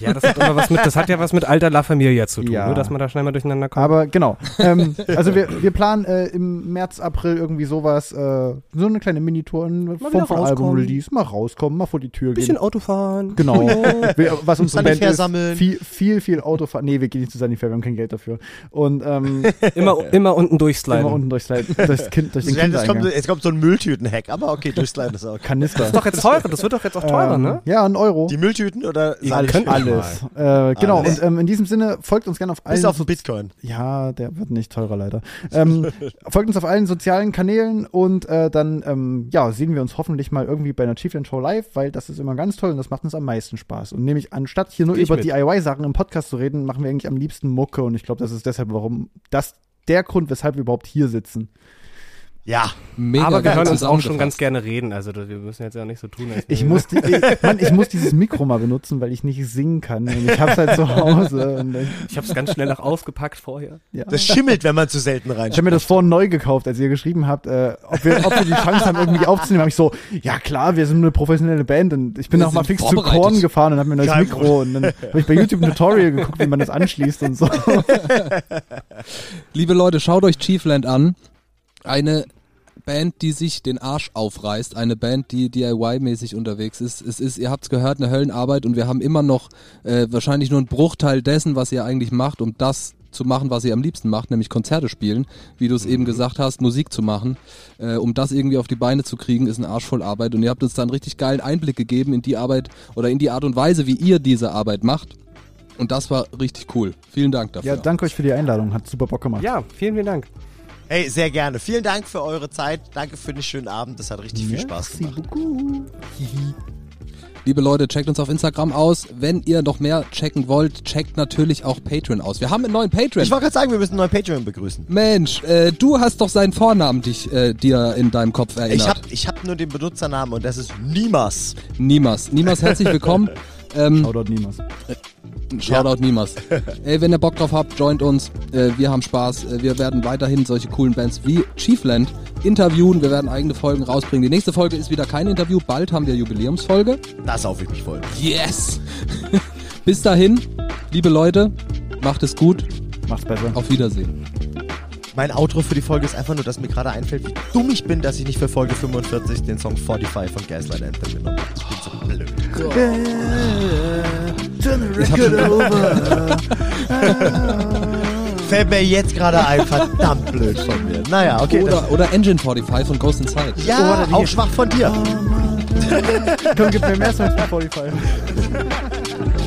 Ja, das hat, immer was mit, das hat ja was mit alter La Familia zu tun, Ja. ne? dass man da schnell mal durcheinander kommt. Aber genau. ähm, also wir, wir planen äh, im März, April irgendwie sowas, äh, so eine kleine Minitour von rauskommen. Album-Release, mal rauskommen, mal vor die Tür Bisschen gehen. Auto fahren. Genau. Wir, was unsere Band ist, sammeln. viel, viel, viel Autofahren. Nee, wir gehen nicht zu Sanifair, wir haben kein Geld dafür. Und ähm, Immer, immer unten durchsliden. immer unten durchs, durchs, kind, durch den Jetzt kommt, Kindereingang. jetzt kommt so ein Mülltüten-Hack, aber okay, durchsliden ist auch. Kanister. Das ist doch jetzt teurer, das wird doch jetzt auch teurer, ähm, ne? Ja, ein Euro. Die Mülltüten oder Ihr Alles. Äh, genau, Alles. und ähm, in diesem Sinne folgt uns gerne auf allen Bis auf so den Bitcoin. Ja, der wird nicht teurer leider. Ähm, folgt uns auf allen sozialen Kanälen und äh, dann ähm, ja, sehen wir uns hoffentlich mal irgendwie bei einer Chiefland Show live, weil das ist immer ganz toll und das macht uns am meisten Spaß. Und nämlich anstatt hier nur über. DIY-Sachen im Podcast zu reden, machen wir eigentlich am liebsten Mucke und ich glaube, das ist deshalb, warum das der Grund, weshalb wir überhaupt hier sitzen. Ja, Mega aber wir hören uns auch schon ganz gerne reden. Also wir müssen jetzt ja nicht so tun. als Ich muss, die, ich, Mann, ich muss dieses Mikro mal benutzen, weil ich nicht singen kann. Und ich hab's halt zu Hause. Und ich, es ganz schnell noch ausgepackt vorher. ja. das schimmelt, wenn man zu selten Ich habe mir das vorhin neu gekauft, als ihr geschrieben habt, äh, ob, wir, ob wir die Chance haben, irgendwie aufzunehmen. habe ich so, ja klar, wir sind eine professionelle Band und ich bin Wir auch mal fix zu. Korn gefahren und habe mir ein neues Kein Mikro und dann habe ich bei YouTube ein Tutorial geguckt, wie man das anschließt und so. Liebe Leute, schaut euch Chiefland an. Eine Band, die sich den Arsch aufreißt, eine Band, die DIY-mäßig unterwegs ist. Es ist, ihr habt's gehört, eine Höllenarbeit und wir haben immer noch äh, wahrscheinlich nur einen Bruchteil dessen, was ihr eigentlich macht, um das zu machen, was ihr am liebsten macht, nämlich Konzerte spielen, wie du es eben gesagt hast, Musik zu machen. Äh, um das irgendwie auf die Beine zu kriegen, ist ein Arsch voll Arbeit und ihr habt uns da einen richtig geilen Einblick gegeben in die Arbeit oder in die Art und Weise, wie ihr diese Arbeit macht. Und das war richtig cool. Vielen Dank dafür. Ja, danke euch für die Einladung. Hat super Bock gemacht. Ja, vielen, vielen Dank. Hey, sehr gerne. Vielen Dank für eure Zeit. Danke für den schönen Abend. Das hat richtig viel Spaß gemacht. Liebe Leute, checkt uns auf Instagram aus. Wenn ihr noch mehr checken wollt, checkt natürlich auch Patreon aus. Wir haben einen neuen Patreon. Ich wollte gerade sagen, wir müssen einen neuen Patreon begrüßen. Mensch, äh, du hast doch seinen Vornamen dich, äh, dir in deinem Kopf erinnert. Ich habe ich hab nur den Benutzernamen und das ist Nimas. Niemals. Niemals herzlich willkommen. ähm, Shoutout niemals. Shoutout Niemals. Ey, wenn ihr Bock drauf habt, joint uns. Äh, wir haben Spaß. Äh, wir werden weiterhin solche coolen Bands wie Chiefland interviewen. Wir werden eigene Folgen rausbringen. Die nächste Folge ist wieder kein Interview. Bald haben wir Jubiläumsfolge. Da sauf ich mich voll. Yes! Bis dahin, liebe Leute, macht es gut. Macht's besser. Auf Wiedersehen. Mein Outro für die Folge ist einfach nur, dass mir gerade einfällt, wie dumm ich bin, dass ich nicht für Folge 45 den Song 45 von Gaslight Anthem genommen habe. Ich bin so blöd. Ich hab schon, Fällt mir jetzt gerade ein, verdammt blöd von mir. Naja, okay. oder, oder Engine 45 von Ghost Inside. ja, Oh, auch hier. schwach von dir. Komm, gib mir mehr Songs von Spotify.